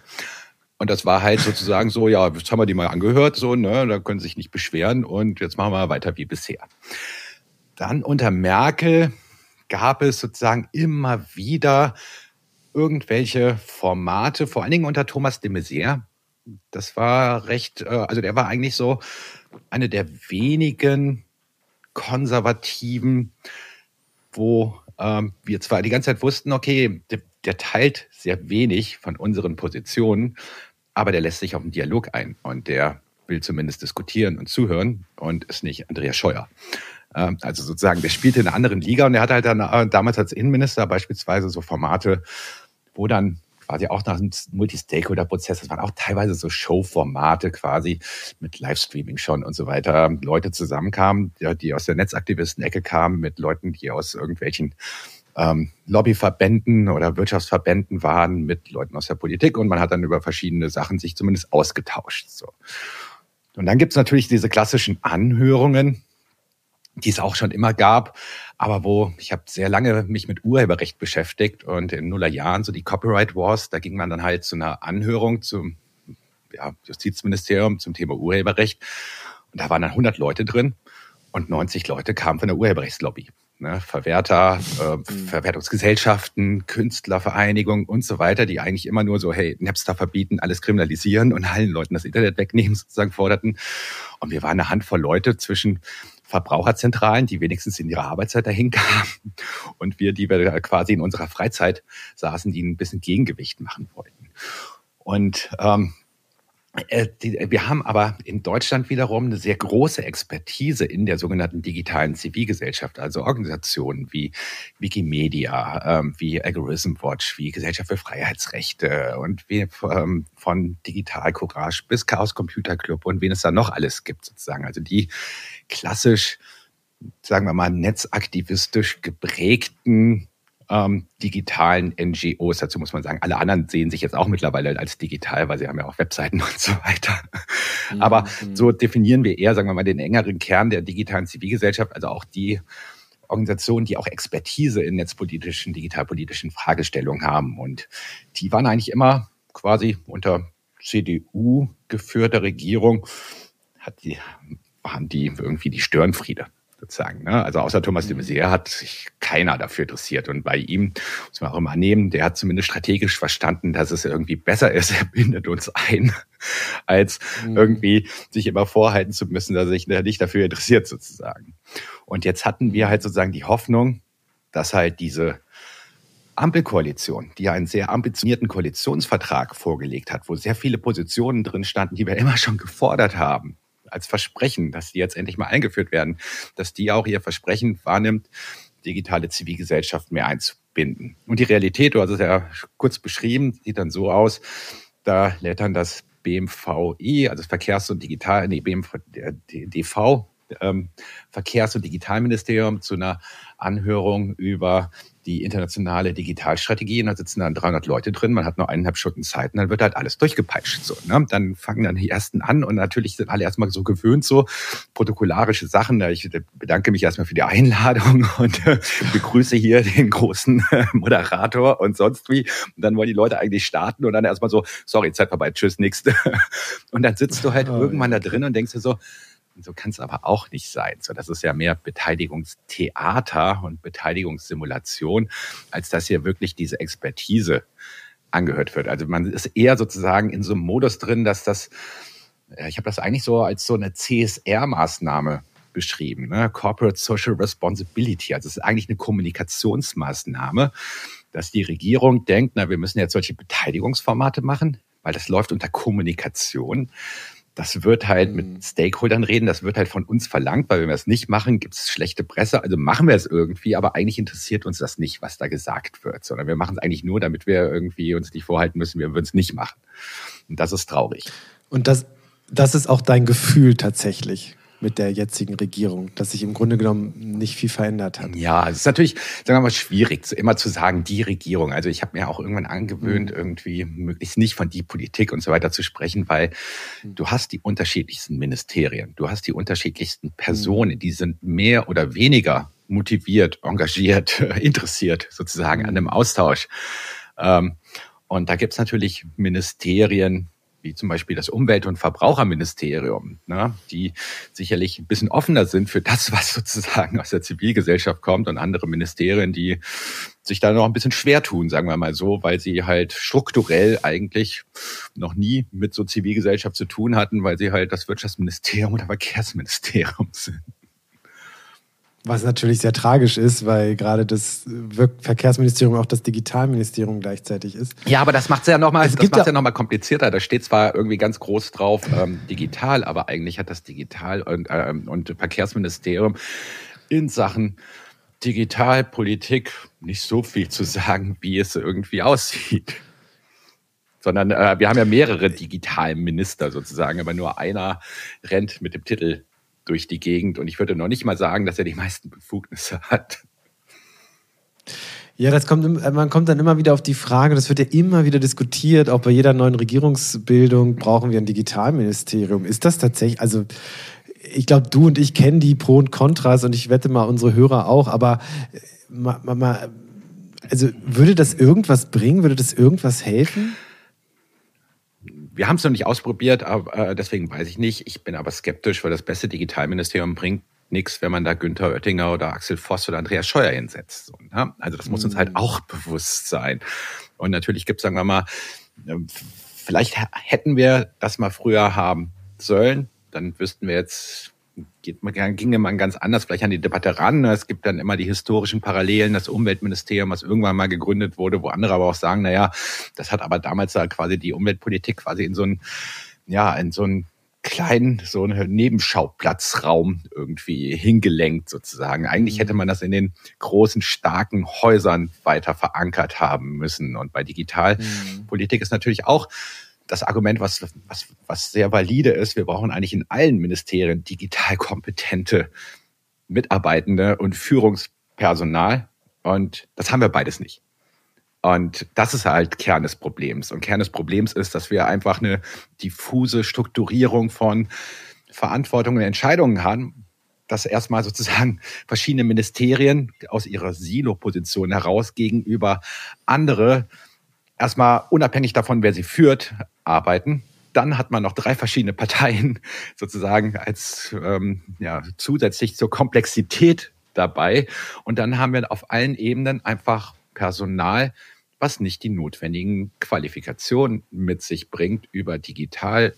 Und das war halt sozusagen so, ja, jetzt haben wir die mal angehört, so, ne, da können sie sich nicht beschweren und jetzt machen wir weiter wie bisher. Dann unter Merkel gab es sozusagen immer wieder irgendwelche Formate, vor allen Dingen unter Thomas de Maizière. Das war recht, äh, also der war eigentlich so eine der wenigen Konservativen, wo ähm, wir zwar die ganze Zeit wussten, okay, der, der teilt sehr wenig von unseren Positionen, aber der lässt sich auf einen Dialog ein und der will zumindest diskutieren und zuhören und ist nicht Andreas Scheuer. Ähm, also sozusagen, der spielte in einer anderen Liga und er hat halt dann äh, damals als Innenminister beispielsweise so Formate, wo dann quasi auch nach einem Multi-Stakeholder-Prozess. Das waren auch teilweise so Show-Formate quasi mit Livestreaming schon und so weiter. Leute zusammenkamen, die aus der Netzaktivisten-Ecke kamen, mit Leuten, die aus irgendwelchen ähm, Lobbyverbänden oder Wirtschaftsverbänden waren, mit Leuten aus der Politik und man hat dann über verschiedene Sachen sich zumindest ausgetauscht. So. Und dann gibt's natürlich diese klassischen Anhörungen, die es auch schon immer gab, aber wo ich habe sehr lange mich mit Urheberrecht beschäftigt und in Nuller Jahren so die Copyright Wars, da ging man dann halt zu einer Anhörung zum ja, Justizministerium zum Thema Urheberrecht und da waren dann 100 Leute drin und 90 Leute kamen von der Urheberrechtslobby. Ne, Verwerter, äh, mhm. Verwertungsgesellschaften, Künstlervereinigungen und so weiter, die eigentlich immer nur so, hey, Napster verbieten, alles kriminalisieren und allen Leuten das Internet wegnehmen, sozusagen forderten. Und wir waren eine Handvoll Leute zwischen Verbraucherzentralen, die wenigstens in ihrer Arbeitszeit dahin kamen und wir, die wir quasi in unserer Freizeit saßen, die ein bisschen Gegengewicht machen wollten. Und ähm, äh, wir haben aber in Deutschland wiederum eine sehr große Expertise in der sogenannten digitalen Zivilgesellschaft, also Organisationen wie Wikimedia, ähm, wie Algorithm Watch, wie Gesellschaft für Freiheitsrechte und wie ähm, von Digital Courage bis Chaos Computer Club und wen es da noch alles gibt sozusagen. Also die klassisch, sagen wir mal, netzaktivistisch geprägten ähm, digitalen NGOs. Dazu muss man sagen, alle anderen sehen sich jetzt auch mittlerweile als digital, weil sie haben ja auch Webseiten [LAUGHS] und so weiter. Mhm. Aber so definieren wir eher, sagen wir mal, den engeren Kern der digitalen Zivilgesellschaft, also auch die Organisationen, die auch Expertise in netzpolitischen, digitalpolitischen Fragestellungen haben. Und die waren eigentlich immer quasi unter CDU geführter Regierung, hat die, waren die irgendwie die Störenfriede sozusagen. Ne? Also außer Thomas de mhm. Maizière hat sich keiner dafür interessiert. Und bei ihm, muss man auch immer nehmen, der hat zumindest strategisch verstanden, dass es irgendwie besser ist, [LAUGHS] er bindet uns ein, als mhm. irgendwie sich immer vorhalten zu müssen, dass er sich nicht dafür interessiert sozusagen. Und jetzt hatten wir halt sozusagen die Hoffnung, dass halt diese Ampelkoalition, die ja einen sehr ambitionierten Koalitionsvertrag vorgelegt hat, wo sehr viele Positionen drin standen, die wir immer schon gefordert haben, als Versprechen, dass die jetzt endlich mal eingeführt werden, dass die auch ihr Versprechen wahrnimmt, digitale Zivilgesellschaft mehr einzubinden. Und die Realität, du hast es ja kurz beschrieben, sieht dann so aus, da dann das BMVI, also Verkehrs- und Digital, nee, BMV, DV, ähm, Verkehrs- und Digitalministerium zu einer Anhörung über die internationale Digitalstrategie und da sitzen dann 300 Leute drin, man hat nur eineinhalb Stunden Zeit und dann wird halt alles durchgepeitscht. So, ne? Dann fangen dann die ersten an und natürlich sind alle erstmal so gewöhnt, so protokollarische Sachen. Ich bedanke mich erstmal für die Einladung [LAUGHS] und äh, begrüße hier den großen äh, Moderator und sonst wie. Und dann wollen die Leute eigentlich starten und dann erstmal so, sorry, Zeit vorbei, tschüss, nächste. [LAUGHS] Und dann sitzt du halt oh, irgendwann da drin und denkst dir so, so kann es aber auch nicht sein. So, das ist ja mehr Beteiligungstheater und Beteiligungssimulation, als dass hier wirklich diese Expertise angehört wird. Also man ist eher sozusagen in so einem Modus drin, dass das, äh, ich habe das eigentlich so als so eine CSR-Maßnahme beschrieben, ne? Corporate Social Responsibility. Also es ist eigentlich eine Kommunikationsmaßnahme, dass die Regierung denkt, na, wir müssen jetzt solche Beteiligungsformate machen, weil das läuft unter Kommunikation das wird halt mhm. mit Stakeholdern reden, das wird halt von uns verlangt, weil wenn wir es nicht machen, gibt es schlechte Presse. Also machen wir es irgendwie, aber eigentlich interessiert uns das nicht, was da gesagt wird, sondern wir machen es eigentlich nur, damit wir irgendwie uns nicht vorhalten müssen, wir würden es nicht machen. Und das ist traurig. Und das, das ist auch dein Gefühl tatsächlich mit der jetzigen Regierung, dass sich im Grunde genommen nicht viel verändert hat. Ja, es ist natürlich, sagen wir mal, schwierig, immer zu sagen, die Regierung. Also ich habe mir auch irgendwann angewöhnt, mhm. irgendwie möglichst nicht von die Politik und so weiter zu sprechen, weil mhm. du hast die unterschiedlichsten Ministerien, du hast die unterschiedlichsten Personen, mhm. die sind mehr oder weniger motiviert, engagiert, [LAUGHS] interessiert sozusagen an mhm. einem Austausch. Ähm, und da gibt's natürlich Ministerien, wie zum Beispiel das Umwelt- und Verbraucherministerium, ne, die sicherlich ein bisschen offener sind für das, was sozusagen aus der Zivilgesellschaft kommt und andere Ministerien, die sich da noch ein bisschen schwer tun, sagen wir mal so, weil sie halt strukturell eigentlich noch nie mit so Zivilgesellschaft zu tun hatten, weil sie halt das Wirtschaftsministerium oder Verkehrsministerium [LAUGHS] sind. Was natürlich sehr tragisch ist, weil gerade das Verkehrsministerium auch das Digitalministerium gleichzeitig ist. Ja, aber das macht es ja nochmal ja, noch komplizierter. Da steht zwar irgendwie ganz groß drauf ähm, digital, aber eigentlich hat das Digital- und, ähm, und Verkehrsministerium in Sachen Digitalpolitik nicht so viel zu sagen, wie es irgendwie aussieht. Sondern äh, wir haben ja mehrere Digitalminister sozusagen, aber nur einer rennt mit dem Titel durch die Gegend. Und ich würde noch nicht mal sagen, dass er die meisten Befugnisse hat. Ja, das kommt, man kommt dann immer wieder auf die Frage, das wird ja immer wieder diskutiert, auch bei jeder neuen Regierungsbildung brauchen wir ein Digitalministerium. Ist das tatsächlich, also ich glaube, du und ich kennen die Pro und Kontras und ich wette mal unsere Hörer auch, aber mal, mal, also würde das irgendwas bringen? Würde das irgendwas helfen? Wir haben es noch nicht ausprobiert, aber, äh, deswegen weiß ich nicht. Ich bin aber skeptisch, weil das beste Digitalministerium bringt nichts, wenn man da Günther Oettinger oder Axel Voss oder Andreas Scheuer hinsetzt. So, ne? Also das muss uns halt mhm. auch bewusst sein. Und natürlich gibt es, sagen wir mal, ähm, vielleicht hätten wir das mal früher haben sollen, dann wüssten wir jetzt, geht man, ginge man ganz anders vielleicht an die Debatte ran. Es gibt dann immer die historischen Parallelen, das Umweltministerium, was irgendwann mal gegründet wurde, wo andere aber auch sagen, na ja, das hat aber damals da quasi die Umweltpolitik quasi in so ein, ja, in so ein kleinen, so einen Nebenschauplatzraum irgendwie hingelenkt sozusagen. Eigentlich hätte mhm. man das in den großen, starken Häusern weiter verankert haben müssen. Und bei Digitalpolitik mhm. ist natürlich auch das Argument, was, was, was sehr valide ist, wir brauchen eigentlich in allen Ministerien digital kompetente Mitarbeitende und Führungspersonal. Und das haben wir beides nicht. Und das ist halt Kern des Problems. Und Kern des Problems ist, dass wir einfach eine diffuse Strukturierung von Verantwortung und Entscheidungen haben, dass erstmal sozusagen verschiedene Ministerien aus ihrer Silo-Position heraus gegenüber andere erstmal unabhängig davon, wer sie führt, arbeiten. Dann hat man noch drei verschiedene Parteien [LAUGHS] sozusagen als ähm, ja, zusätzlich zur Komplexität dabei. Und dann haben wir auf allen Ebenen einfach Personal, was nicht die notwendigen Qualifikationen mit sich bringt, über digitale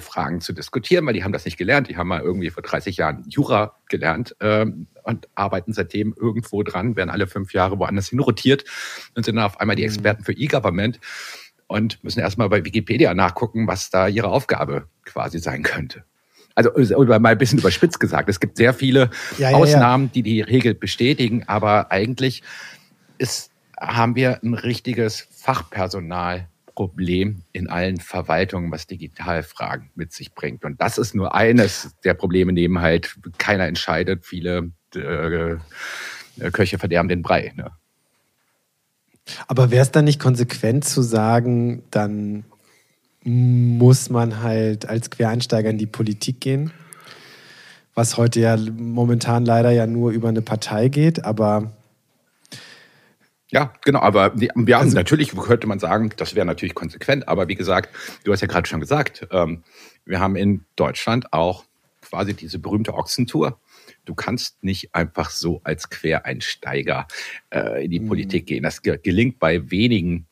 Fragen zu diskutieren, weil die haben das nicht gelernt. Die haben mal irgendwie vor 30 Jahren Jura gelernt ähm, und arbeiten seitdem irgendwo dran, werden alle fünf Jahre woanders hin rotiert und sind dann auf einmal die mhm. Experten für E-Government und müssen erstmal bei Wikipedia nachgucken, was da ihre Aufgabe quasi sein könnte. Also mal ein bisschen überspitzt gesagt, es gibt sehr viele ja, ja, Ausnahmen, ja. die die Regel bestätigen, aber eigentlich ist haben wir ein richtiges Fachpersonalproblem in allen Verwaltungen, was Digitalfragen mit sich bringt. Und das ist nur eines der Probleme, neben halt keiner entscheidet, viele äh, Köche verderben den Brei. Ne? Aber wäre es dann nicht konsequent zu sagen, dann muss man halt als Quereinsteiger in die Politik gehen? Was heute ja momentan leider ja nur über eine Partei geht, aber ja, genau, aber wir haben also, natürlich könnte man sagen, das wäre natürlich konsequent, aber wie gesagt, du hast ja gerade schon gesagt, ähm, wir haben in Deutschland auch quasi diese berühmte Ochsentour. Du kannst nicht einfach so als Quereinsteiger äh, in die mhm. Politik gehen. Das gelingt bei wenigen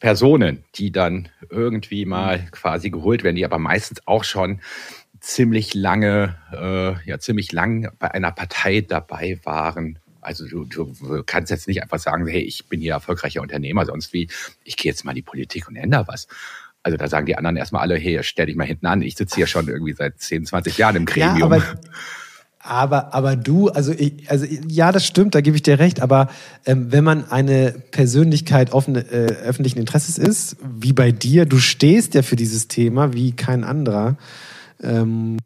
Personen, die dann irgendwie mal mhm. quasi geholt werden, die aber meistens auch schon ziemlich lange, äh, ja ziemlich lang bei einer Partei dabei waren also du, du kannst jetzt nicht einfach sagen, hey, ich bin hier erfolgreicher Unternehmer, sonst wie, ich gehe jetzt mal in die Politik und ändere was. Also da sagen die anderen erstmal alle, hey, stell dich mal hinten an. Ich sitze hier schon irgendwie seit 10, 20 Jahren im Gremium. Ja, [LAUGHS] aber, aber, du, also, ich, also ja, das stimmt, da gebe ich dir recht. Aber ähm, wenn man eine Persönlichkeit offene, äh, öffentlichen Interesses ist, wie bei dir, du stehst ja für dieses Thema wie kein anderer. Ähm,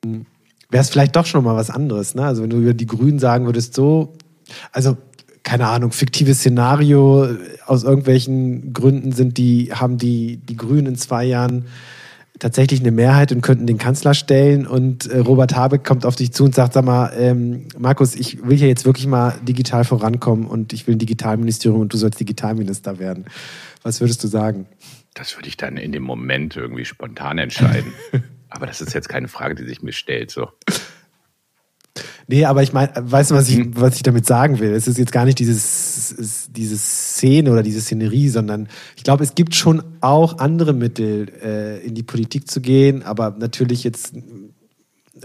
wäre es vielleicht doch schon mal was anderes. Ne? Also wenn du über die Grünen sagen würdest, so, also keine Ahnung, fiktives Szenario, aus irgendwelchen Gründen sind die, haben die, die Grünen in zwei Jahren tatsächlich eine Mehrheit und könnten den Kanzler stellen und äh, Robert Habeck kommt auf dich zu und sagt, sag mal, ähm, Markus, ich will hier jetzt wirklich mal digital vorankommen und ich will ein Digitalministerium und du sollst Digitalminister werden. Was würdest du sagen? Das würde ich dann in dem Moment irgendwie spontan entscheiden. [LAUGHS] Aber das ist jetzt keine Frage, die sich mir stellt. So. Nee, aber ich meine, weißt du, was ich, mhm. was ich damit sagen will? Es ist jetzt gar nicht dieses, diese Szene oder diese Szenerie, sondern ich glaube, es gibt schon auch andere Mittel, äh, in die Politik zu gehen, aber natürlich jetzt,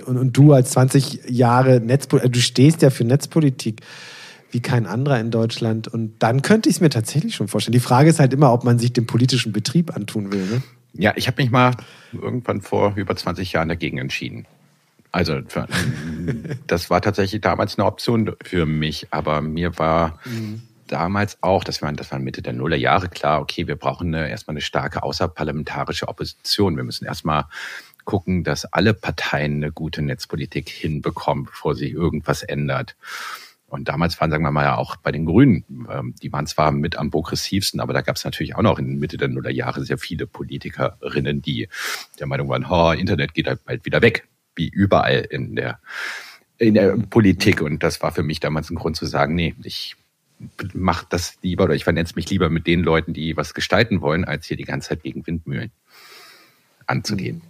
und, und du als 20 Jahre Netzpolitik, du stehst ja für Netzpolitik wie kein anderer in Deutschland und dann könnte ich es mir tatsächlich schon vorstellen. Die Frage ist halt immer, ob man sich dem politischen Betrieb antun will. Ne? Ja, ich habe mich mal irgendwann vor über 20 Jahren dagegen entschieden. Also [LAUGHS] das war tatsächlich damals eine Option für mich, aber mir war mhm. Damals auch, das war, das war Mitte der Nullerjahre klar, okay, wir brauchen eine, erstmal eine starke außerparlamentarische Opposition. Wir müssen erstmal gucken, dass alle Parteien eine gute Netzpolitik hinbekommen, bevor sich irgendwas ändert. Und damals waren, sagen wir mal, ja auch bei den Grünen, ähm, die waren zwar mit am progressivsten, aber da gab es natürlich auch noch in Mitte der Nullerjahre sehr viele Politikerinnen, die der Meinung waren, oh, Internet geht halt bald wieder weg wie überall in der, in der Politik. Und das war für mich damals ein Grund zu sagen, nee, ich mache das lieber oder ich vernetze mich lieber mit den Leuten, die was gestalten wollen, als hier die ganze Zeit gegen Windmühlen anzugehen.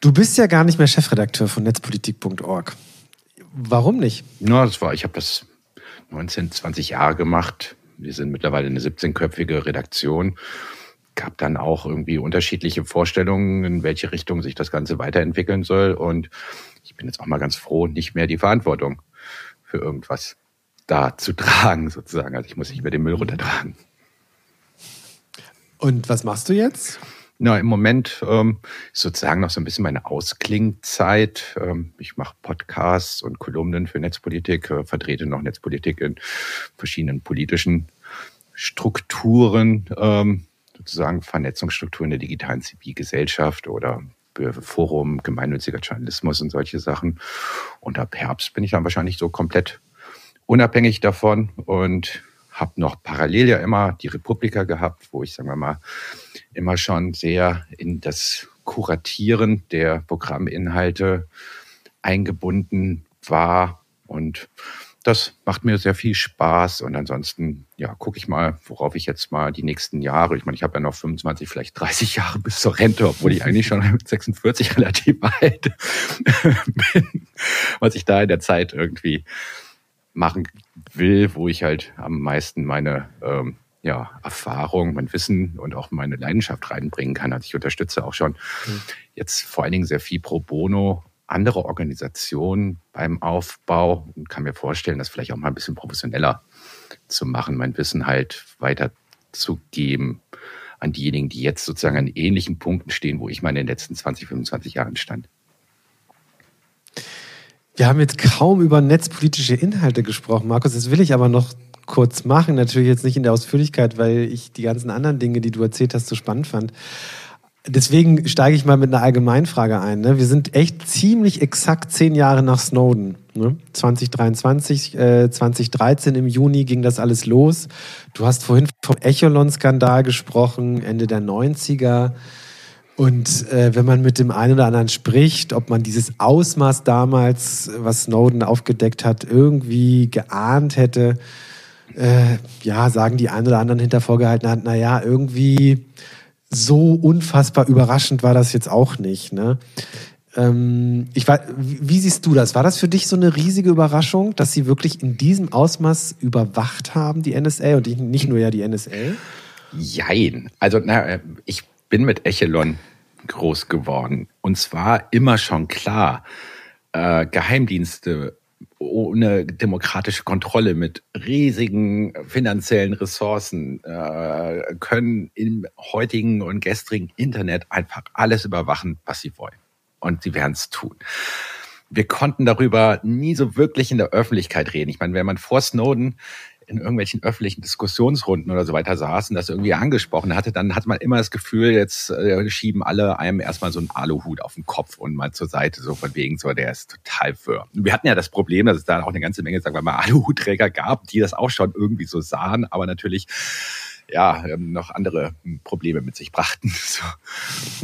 Du bist ja gar nicht mehr Chefredakteur von netzpolitik.org. Warum nicht? Na, das war, ich habe das 19, 20 Jahre gemacht. Wir sind mittlerweile eine 17-köpfige Redaktion. Gab dann auch irgendwie unterschiedliche Vorstellungen, in welche Richtung sich das Ganze weiterentwickeln soll. Und ich bin jetzt auch mal ganz froh, nicht mehr die Verantwortung für irgendwas da zu tragen, sozusagen. Also ich muss nicht mehr den Müll runtertragen. Und was machst du jetzt? Na, im Moment ähm, ist sozusagen noch so ein bisschen meine Ausklingzeit. Ähm, ich mache Podcasts und Kolumnen für Netzpolitik, äh, vertrete noch Netzpolitik in verschiedenen politischen Strukturen, ähm, sozusagen Vernetzungsstrukturen der digitalen Zivilgesellschaft oder Forum, gemeinnütziger Journalismus und solche Sachen. Und ab Herbst bin ich dann wahrscheinlich so komplett unabhängig davon und habe noch parallel ja immer die Republika gehabt, wo ich, sagen wir mal, immer schon sehr in das Kuratieren der Programminhalte eingebunden war. Und das macht mir sehr viel Spaß. Und ansonsten, ja, gucke ich mal, worauf ich jetzt mal die nächsten Jahre, ich meine, ich habe ja noch 25, vielleicht 30 Jahre bis zur Rente, obwohl ich eigentlich schon [LAUGHS] 46 relativ [LAUGHS] alt [LAUGHS] bin, was ich da in der Zeit irgendwie machen will, wo ich halt am meisten meine ähm, ja, Erfahrung, mein Wissen und auch meine Leidenschaft reinbringen kann. Also ich unterstütze auch schon mhm. jetzt vor allen Dingen sehr viel pro bono andere Organisationen beim Aufbau und kann mir vorstellen, das vielleicht auch mal ein bisschen professioneller zu machen, mein Wissen halt weiterzugeben an diejenigen, die jetzt sozusagen an ähnlichen Punkten stehen, wo ich mal in den letzten 20, 25 Jahren stand. Wir haben jetzt kaum über netzpolitische Inhalte gesprochen, Markus. Das will ich aber noch kurz machen. Natürlich jetzt nicht in der Ausführlichkeit, weil ich die ganzen anderen Dinge, die du erzählt hast, so spannend fand. Deswegen steige ich mal mit einer Allgemeinfrage ein. Ne? Wir sind echt ziemlich exakt zehn Jahre nach Snowden. Ne? 2023, äh, 2013 im Juni ging das alles los. Du hast vorhin vom Echolon-Skandal gesprochen, Ende der 90er. Und äh, wenn man mit dem einen oder anderen spricht, ob man dieses Ausmaß damals, was Snowden aufgedeckt hat, irgendwie geahnt hätte, äh, ja, sagen die einen oder anderen hinter vorgehaltener Hand, naja, irgendwie so unfassbar überraschend war das jetzt auch nicht. Ne? Ähm, ich war, wie siehst du das? War das für dich so eine riesige Überraschung, dass sie wirklich in diesem Ausmaß überwacht haben, die NSA und nicht nur ja die NSA? Jein. Also, na, ich bin mit Echelon groß geworden. Und zwar immer schon klar, äh, Geheimdienste ohne demokratische Kontrolle mit riesigen finanziellen Ressourcen äh, können im heutigen und gestrigen Internet einfach alles überwachen, was sie wollen. Und sie werden es tun. Wir konnten darüber nie so wirklich in der Öffentlichkeit reden. Ich meine, wenn man vor Snowden in irgendwelchen öffentlichen Diskussionsrunden oder so weiter saß und das irgendwie angesprochen hatte, dann hatte man immer das Gefühl, jetzt äh, schieben alle einem erstmal so einen Aluhut auf den Kopf und mal zur Seite, so von wegen, so, der ist total für. Wir hatten ja das Problem, dass es da auch eine ganze Menge, sagen wir mal, [LAUGHS] Aluhutträger gab, die das auch schon irgendwie so sahen, aber natürlich ja, ähm, noch andere hm, Probleme mit sich brachten. [LAUGHS] So.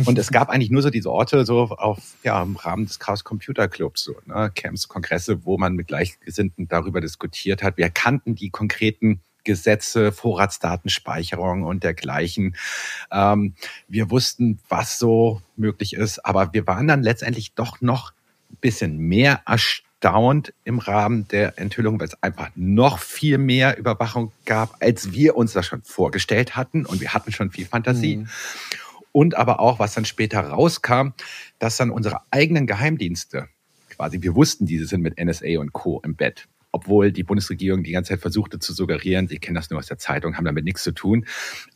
Und es gab eigentlich nur so diese Orte so auf, ja, im Rahmen des Chaos Computer Clubs, so, ne, Camps, Kongresse, wo man mit Gleichgesinnten darüber diskutiert hat. Wir kannten die konkreten Gesetze, Vorratsdatenspeicherung und dergleichen. Ähm, wir wussten, was so möglich ist, aber wir waren dann letztendlich doch noch ein bisschen mehr erstaunt erstaunt im Rahmen der Enthüllung, weil es einfach noch viel mehr Überwachung gab, als wir uns das schon vorgestellt hatten. Und wir hatten schon viel Fantasie. Mhm. Und aber auch, was dann später rauskam, dass dann unsere eigenen Geheimdienste, quasi, wir wussten, diese sind mit NSA und Co. im Bett obwohl die Bundesregierung die ganze Zeit versuchte zu suggerieren, sie kennen das nur aus der Zeitung, haben damit nichts zu tun,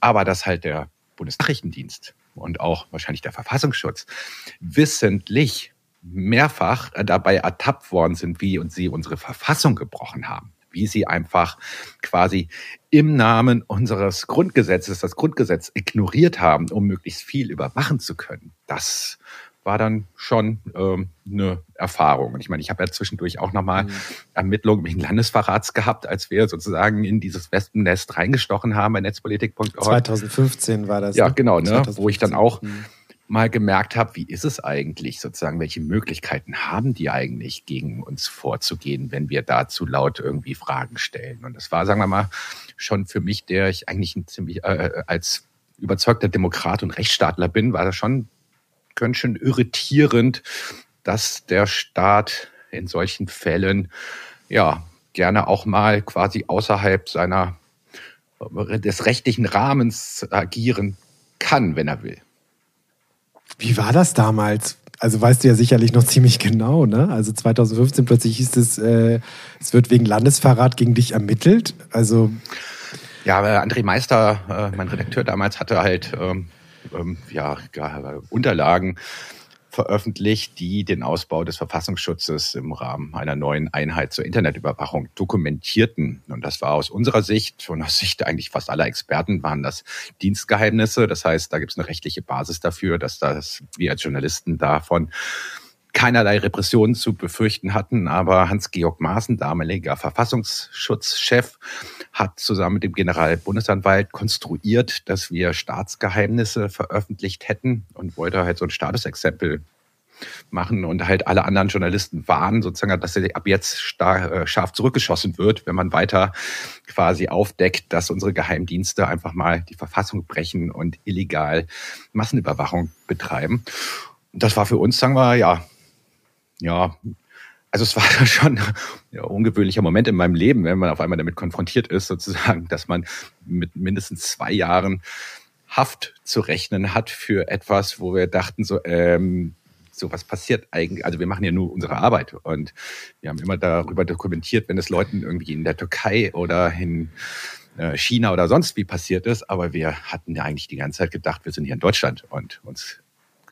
aber dass halt der Bundesnachrichtendienst und auch wahrscheinlich der Verfassungsschutz wissentlich mehrfach äh, dabei ertappt worden sind, wie und sie unsere Verfassung gebrochen haben wie sie einfach quasi im Namen unseres Grundgesetzes das Grundgesetz ignoriert haben, um möglichst viel überwachen zu können. Das war dann schon ähm, eine Erfahrung. Und ich meine, ich habe ja zwischendurch auch nochmal mhm. Ermittlungen wegen Landesverrats gehabt, als wir sozusagen in dieses Wespennest reingestochen haben bei netzpolitik.org. 2015 war das. Ja, ne? genau, ne? wo ich dann auch mhm mal gemerkt habe, wie ist es eigentlich sozusagen, welche Möglichkeiten haben die eigentlich gegen uns vorzugehen, wenn wir dazu laut irgendwie Fragen stellen. Und das war, sagen wir mal, schon für mich, der ich eigentlich ein ziemlich äh, als überzeugter Demokrat und Rechtsstaatler bin, war das schon ganz schön irritierend, dass der Staat in solchen Fällen ja gerne auch mal quasi außerhalb seiner des rechtlichen Rahmens agieren kann, wenn er will. Wie war das damals? Also weißt du ja sicherlich noch [LAUGHS] ziemlich genau, ne? Also 2015 plötzlich hieß es, äh, es wird wegen Landesverrat gegen dich ermittelt. Also ja, André Meister, äh, mein Redakteur damals, hatte halt ähm, ähm, ja, Unterlagen veröffentlicht, die den Ausbau des Verfassungsschutzes im Rahmen einer neuen Einheit zur Internetüberwachung dokumentierten. Und das war aus unserer Sicht und aus Sicht eigentlich fast aller Experten waren das Dienstgeheimnisse. Das heißt, da gibt es eine rechtliche Basis dafür, dass das wir als Journalisten davon keinerlei Repressionen zu befürchten hatten. Aber Hans-Georg Maaßen, damaliger Verfassungsschutzchef, hat zusammen mit dem Generalbundesanwalt konstruiert, dass wir Staatsgeheimnisse veröffentlicht hätten und wollte halt so ein Statusexempel machen und halt alle anderen Journalisten warnen, sozusagen, dass er ab jetzt äh, scharf zurückgeschossen wird, wenn man weiter quasi aufdeckt, dass unsere Geheimdienste einfach mal die Verfassung brechen und illegal Massenüberwachung betreiben. Und das war für uns, sagen wir, ja, ja, also es war [LAUGHS] schon ein ungewöhnlicher Moment in meinem Leben, wenn man auf einmal damit konfrontiert ist, sozusagen, dass man mit mindestens zwei Jahren Haft zu rechnen hat für etwas, wo wir dachten, so, ähm, so was passiert eigentlich. Also wir machen ja nur unsere Arbeit und wir haben immer darüber dokumentiert, wenn es Leuten irgendwie in der Türkei oder in äh, China oder sonst wie passiert ist, aber wir hatten ja eigentlich die ganze Zeit gedacht, wir sind hier in Deutschland und uns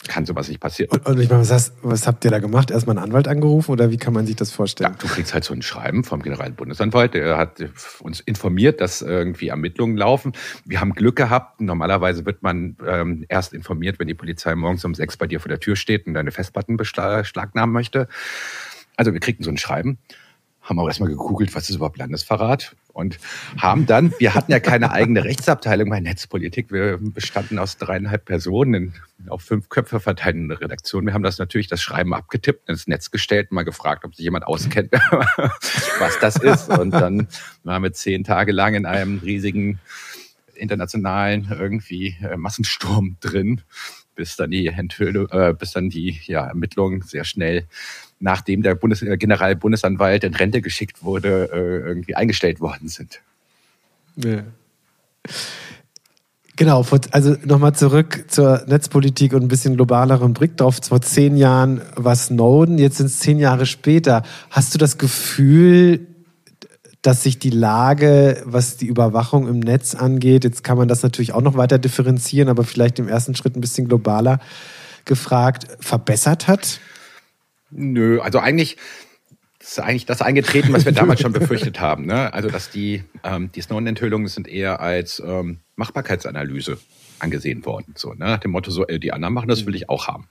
kann sowas nicht passieren. Und, und ich meine, was, hast, was, habt ihr da gemacht? Erstmal einen Anwalt angerufen oder wie kann man sich das vorstellen? Ja, du kriegst halt so ein Schreiben vom Generalbundesanwalt, der hat uns informiert, dass irgendwie Ermittlungen laufen. Wir haben Glück gehabt. Normalerweise wird man ähm, erst informiert, wenn die Polizei morgens um sechs bei dir vor der Tür steht und deine Festplatten beschlagnahmen möchte. Also wir kriegten so ein Schreiben haben auch erstmal gegoogelt, was ist überhaupt Landesverrat und haben dann, wir hatten ja keine eigene Rechtsabteilung bei Netzpolitik, wir bestanden aus dreieinhalb Personen auf fünf Köpfe verteilten Redaktion. Wir haben das natürlich das Schreiben abgetippt, ins Netz gestellt, mal gefragt, ob sich jemand auskennt, [LAUGHS] was das ist und dann waren wir zehn Tage lang in einem riesigen internationalen irgendwie äh, Massensturm drin, bis dann die Enthüllung, äh, bis dann die ja, Ermittlungen sehr schnell nachdem der Bundes äh, Generalbundesanwalt in Rente geschickt wurde, äh, irgendwie eingestellt worden sind. Ja. Genau, also nochmal zurück zur Netzpolitik und ein bisschen globaleren Blick drauf. Vor zehn Jahren war Snowden, jetzt sind es zehn Jahre später. Hast du das Gefühl, dass sich die Lage, was die Überwachung im Netz angeht, jetzt kann man das natürlich auch noch weiter differenzieren, aber vielleicht im ersten Schritt ein bisschen globaler gefragt, verbessert hat? Nö, also eigentlich ist eigentlich das eingetreten, was wir [LAUGHS] damals schon befürchtet haben. Ne? Also dass die, ähm, die Snowden-Enthüllungen sind eher als ähm, Machbarkeitsanalyse angesehen worden. So, ne? Nach dem Motto, so, äh, die anderen machen das, will ich auch haben.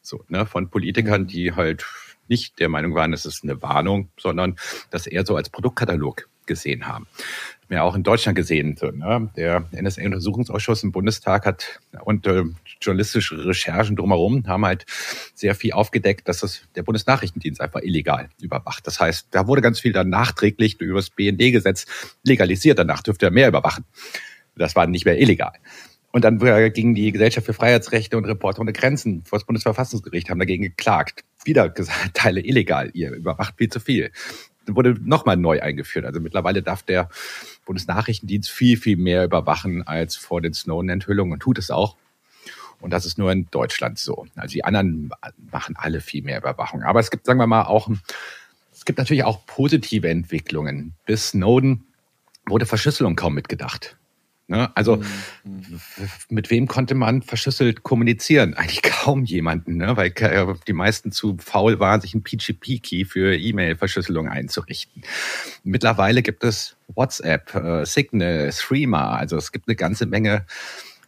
So, ne? Von Politikern, die halt nicht der Meinung waren, es ist eine Warnung, sondern das eher so als Produktkatalog gesehen haben ja auch in Deutschland gesehen. So, ne? Der NSA-Untersuchungsausschuss im Bundestag hat und äh, journalistische Recherchen drumherum haben halt sehr viel aufgedeckt, dass das der Bundesnachrichtendienst einfach illegal überwacht. Das heißt, da wurde ganz viel dann nachträglich über das BND-Gesetz legalisiert. Danach dürfte er mehr überwachen. Das war nicht mehr illegal. Und dann ging die Gesellschaft für Freiheitsrechte und Reporter ohne Grenzen vor das Bundesverfassungsgericht, haben dagegen geklagt. Wieder gesagt, [LAUGHS] Teile illegal, ihr überwacht viel zu viel wurde nochmal neu eingeführt. Also mittlerweile darf der Bundesnachrichtendienst viel, viel mehr überwachen als vor den Snowden-Enthüllungen und tut es auch. Und das ist nur in Deutschland so. Also die anderen machen alle viel mehr Überwachung. Aber es gibt, sagen wir mal, auch, es gibt natürlich auch positive Entwicklungen. Bis Snowden wurde Verschlüsselung kaum mitgedacht. Ne? Also mhm. mit wem konnte man verschlüsselt kommunizieren? Eigentlich kaum jemanden, ne? weil äh, die meisten zu faul waren, sich ein PGP-Key für E-Mail-Verschlüsselung einzurichten. Mittlerweile gibt es WhatsApp, äh, Signal, Threema, also es gibt eine ganze Menge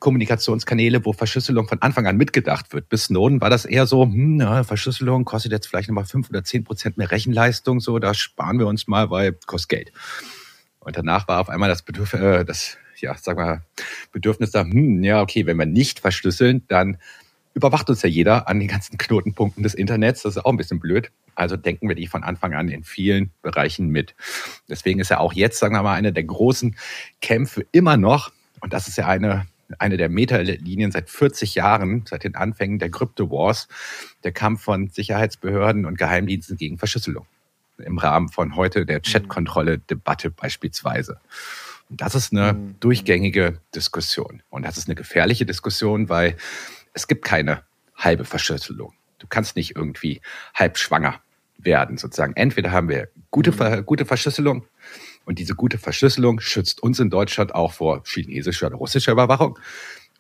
Kommunikationskanäle, wo Verschlüsselung von Anfang an mitgedacht wird. Bis Snowden war das eher so, hm, na, Verschlüsselung kostet jetzt vielleicht nochmal fünf oder zehn Prozent mehr Rechenleistung, so, da sparen wir uns mal, weil kostet Geld. Und danach war auf einmal das Bedürfnis, äh, das ja, sag mal, Bedürfnis da, hm, ja, okay, wenn wir nicht verschlüsseln, dann überwacht uns ja jeder an den ganzen Knotenpunkten des Internets. Das ist auch ein bisschen blöd. Also denken wir die von Anfang an in vielen Bereichen mit. Deswegen ist ja auch jetzt, sagen wir mal, eine der großen Kämpfe immer noch, und das ist ja eine eine der Metalinien seit 40 Jahren, seit den Anfängen der Crypto Wars, der Kampf von Sicherheitsbehörden und Geheimdiensten gegen Verschlüsselung. Im Rahmen von heute der Chatkontrolle-Debatte beispielsweise. Und das ist eine mhm. durchgängige Diskussion. Und das ist eine gefährliche Diskussion, weil es gibt keine halbe Verschlüsselung. Du kannst nicht irgendwie halb schwanger werden, sozusagen. Entweder haben wir gute, mhm. gute Verschlüsselung und diese gute Verschlüsselung schützt uns in Deutschland auch vor chinesischer oder russischer Überwachung.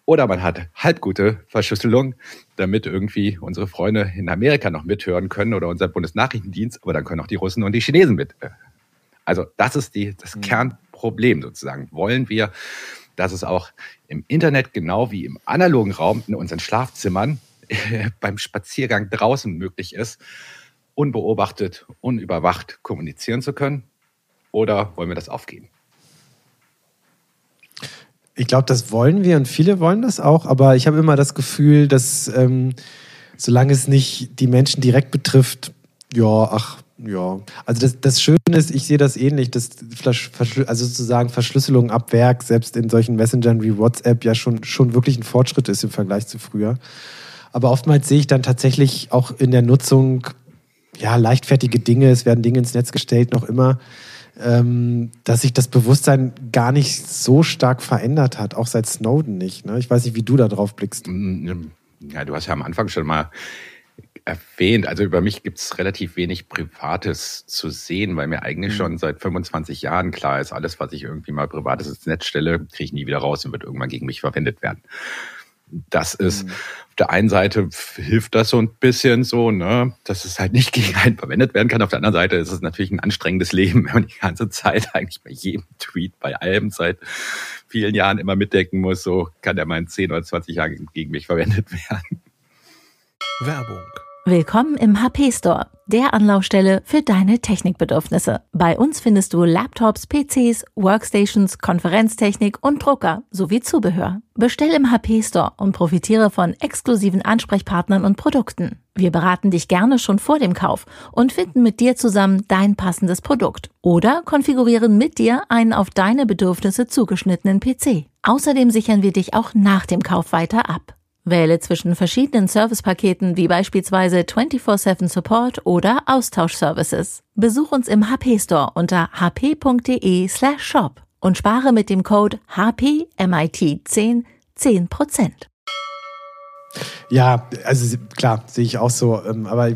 Oder man hat halbgute Verschlüsselung, damit irgendwie unsere Freunde in Amerika noch mithören können oder unser Bundesnachrichtendienst, aber dann können auch die Russen und die Chinesen mit. Also das ist die, das mhm. Kernproblem sozusagen. Wollen wir, dass es auch im Internet genau wie im analogen Raum in unseren Schlafzimmern beim Spaziergang draußen möglich ist, unbeobachtet, unüberwacht kommunizieren zu können? Oder wollen wir das aufgeben? Ich glaube, das wollen wir und viele wollen das auch, aber ich habe immer das Gefühl, dass ähm, solange es nicht die Menschen direkt betrifft, ja, ach, ja. Also das, das Schöne ist, ich sehe das ähnlich, dass also sozusagen Verschlüsselung ab Werk, selbst in solchen Messengern wie WhatsApp, ja schon, schon wirklich ein Fortschritt ist im Vergleich zu früher. Aber oftmals sehe ich dann tatsächlich auch in der Nutzung ja leichtfertige Dinge, es werden Dinge ins Netz gestellt, noch immer ähm, dass sich das Bewusstsein gar nicht so stark verändert hat, auch seit Snowden nicht. Ne? Ich weiß nicht, wie du da drauf blickst. Mm, mm, ja, du hast ja am Anfang schon mal erwähnt. Also über mich gibt es relativ wenig Privates zu sehen, weil mir eigentlich mhm. schon seit 25 Jahren klar ist, alles, was ich irgendwie mal Privates ins Netz stelle, kriege ich nie wieder raus und wird irgendwann gegen mich verwendet werden das ist, mhm. auf der einen Seite hilft das so ein bisschen so, ne, dass es halt nicht [LAUGHS] gegen einen verwendet werden kann. Auf der anderen Seite ist es natürlich ein anstrengendes Leben, [LAUGHS] wenn man die ganze Zeit eigentlich bei jedem Tweet, bei allem seit vielen Jahren immer mitdecken muss, so kann der mal in 10 oder 20 Jahren gegen mich verwendet [LAUGHS] werden. Werbung Willkommen im HP Store, der Anlaufstelle für deine Technikbedürfnisse. Bei uns findest du Laptops, PCs, Workstations, Konferenztechnik und Drucker sowie Zubehör. Bestell im HP Store und profitiere von exklusiven Ansprechpartnern und Produkten. Wir beraten dich gerne schon vor dem Kauf und finden mit dir zusammen dein passendes Produkt oder konfigurieren mit dir einen auf deine Bedürfnisse zugeschnittenen PC. Außerdem sichern wir dich auch nach dem Kauf weiter ab. Wähle zwischen verschiedenen Servicepaketen wie beispielsweise 24/7 Support oder Austauschservices. Besuch uns im HP Store unter hp.de/shop und spare mit dem Code HPMIT10 10%. Ja, also klar, sehe ich auch so, ähm, aber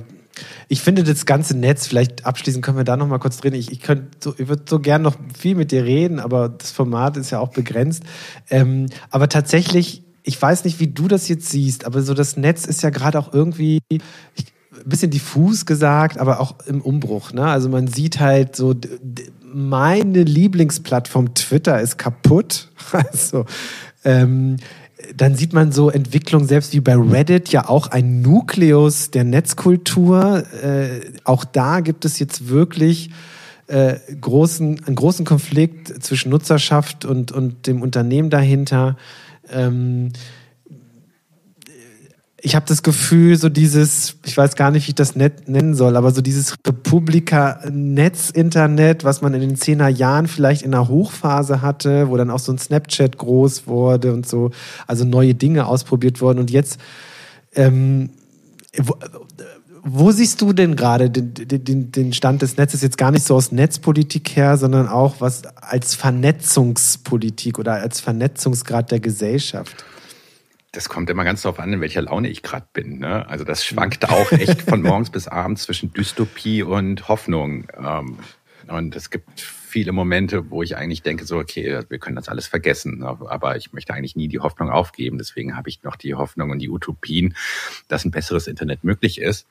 ich finde das ganze Netz, vielleicht abschließend können wir da noch mal kurz drehen. Ich, ich, so, ich würde so gern noch viel mit dir reden, aber das Format ist ja auch begrenzt. Ähm, aber tatsächlich ich weiß nicht, wie du das jetzt siehst, aber so das Netz ist ja gerade auch irgendwie ein bisschen diffus gesagt, aber auch im Umbruch. Ne? Also man sieht halt so, meine Lieblingsplattform Twitter ist kaputt. [LAUGHS] Also ähm, dann sieht man so Entwicklungen, selbst wie bei Reddit, ja auch ein Nukleus der Netzkultur. Äh, auch da gibt es jetzt wirklich äh, großen, einen großen Konflikt zwischen Nutzerschaft und, und dem Unternehmen dahinter. Ähm, ich habe das Gefühl, so dieses, ich weiß gar nicht, wie ich das nennen soll, aber so dieses Republika-Netz-Internet, was man in den zehner Jahren vielleicht in einer Hochphase hatte, wo dann auch so ein Snapchat groß wurde und so, also neue Dinge ausprobiert wurden. Und jetzt, ähm, wo, siehst du denn gerade den, den, den Stand des Netzes jetzt gar nicht so aus Netzpolitik her, sondern auch was als Vernetzungspolitik oder als Vernetzungsgrad der Gesellschaft? Das kommt immer ganz darauf an, in welcher Laune ich gerade bin. Ne? Also das schwankt auch echt von morgens bis abends zwischen Dystopie und Hoffnung. Ähm, und es gibt viele Momente, wo ich eigentlich denke, so, okay, wir können das alles vergessen. Aber ich möchte eigentlich nie die Hoffnung aufgeben. Deswegen habe ich noch die Hoffnung und die Utopien, dass ein besseres Internet möglich ist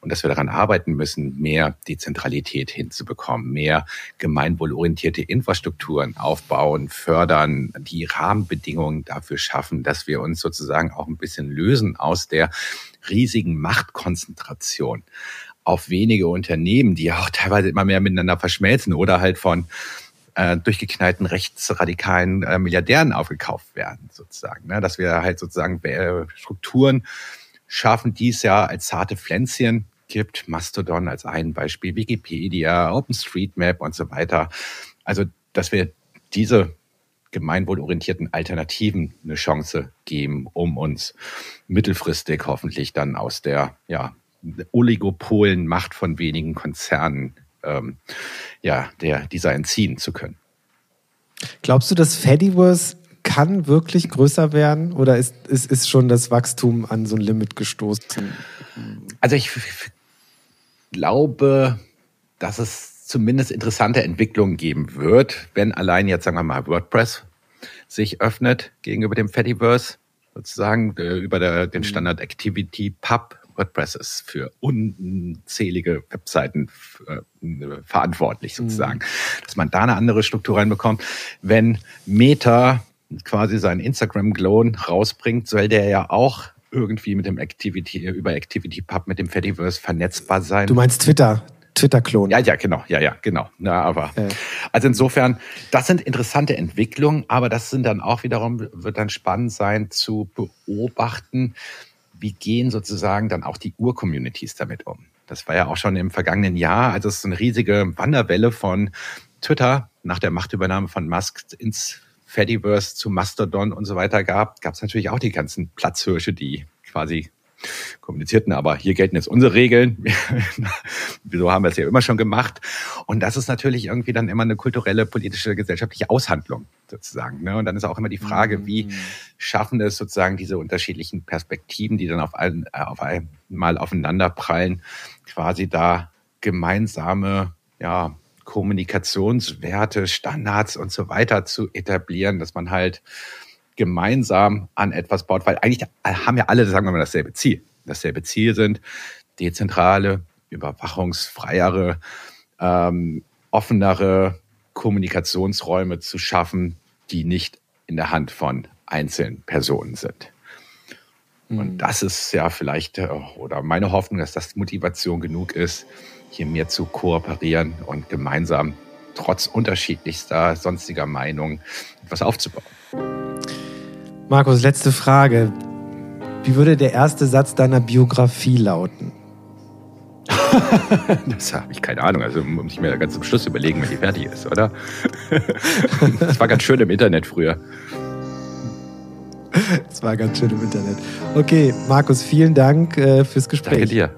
und dass wir daran arbeiten müssen, mehr Dezentralität hinzubekommen, mehr gemeinwohlorientierte Infrastrukturen aufbauen, fördern, die Rahmenbedingungen dafür schaffen, dass wir uns sozusagen auch ein bisschen lösen aus der riesigen Machtkonzentration auf wenige Unternehmen, die auch teilweise immer mehr miteinander verschmelzen oder halt von äh, durchgeknallten rechtsradikalen äh, Milliardären aufgekauft werden, sozusagen. Ne? Dass wir halt sozusagen äh, Strukturen schaffen, die es ja als zarte Pflänzchen gibt. Mastodon als ein Beispiel, Wikipedia, OpenStreetMap und so weiter. Also, dass wir diese gemeinwohlorientierten Alternativen eine Chance geben, um uns mittelfristig hoffentlich dann aus der ja, Oligopolen-Macht von wenigen Konzernen ähm, ja, der, dieser entziehen zu können. Glaubst du, dass Fediverse kann wirklich größer werden oder ist, ist, ist schon das Wachstum an so ein Limit gestoßen? Also ich glaube, dass es zumindest interessante Entwicklungen geben wird, wenn allein jetzt, sagen wir mal, WordPress sich öffnet gegenüber dem Fediverse, sozusagen über der, den mhm. Standard Activity Pub. WordPress ist für unzählige Webseiten äh, verantwortlich sozusagen, mhm. dass man da eine andere Struktur reinbekommt. Wenn Meta quasi seinen Instagram-Clone rausbringt, soll der ja auch irgendwie mit dem Activity, über Activity Pub mit dem Fediverse vernetzbar sein. Du meinst Twitter? Twitter-Klon. Ja, ja, genau, ja, ja, genau. Na, aber äh. also insofern, das sind interessante Entwicklungen, aber das sind dann auch wiederum wird dann spannend sein zu beobachten, wie gehen sozusagen dann auch die Ur-Communities damit um. Das war ja auch schon im vergangenen Jahr, als es eine riesige Wanderwelle von Twitter nach der Machtübernahme von Musk ins Fediverse zu Mastodon und so weiter gab, gab es natürlich auch die ganzen Platzhirsche, die quasi kommunizierten, aber hier gelten jetzt unsere Regeln. [LAUGHS] Wieso haben wir es ja immer schon gemacht? Und das ist natürlich irgendwie dann immer eine kulturelle, politische, gesellschaftliche Aushandlung sozusagen. Ne? Und dann ist auch immer die Frage, wie mhm. schaffen es sozusagen diese unterschiedlichen Perspektiven, die dann auf, ein, auf einmal aufeinanderprallen, quasi da gemeinsame, ja, Kommunikationswerte, Standards und so weiter zu etablieren, dass man halt gemeinsam an etwas baut, weil eigentlich haben ja alle, sagen wir mal, dasselbe Ziel. Dasselbe Ziel sind dezentrale, überwachungsfreiere, ähm, offenere Kommunikationsräume zu schaffen, die nicht in der Hand von einzelnen Personen sind. Und mhm. das ist ja vielleicht, äh, oder meine Hoffnung, dass das Motivation genug ist, hier mehr zu kooperieren und gemeinsam trotz unterschiedlichster sonstiger Meinungen etwas aufzubauen. Markus, letzte Frage. Wie würde der erste Satz deiner Biografie lauten? [LAUGHS] das habe ich keine Ahnung. Also muss ich mir ganz zum Schluss überlegen, wenn die fertig ist, oder? [LAUGHS] das war ganz schön im Internet früher. Das war ganz schön im Internet. Okay, Markus, vielen Dank äh, fürs Gespräch. Danke dir.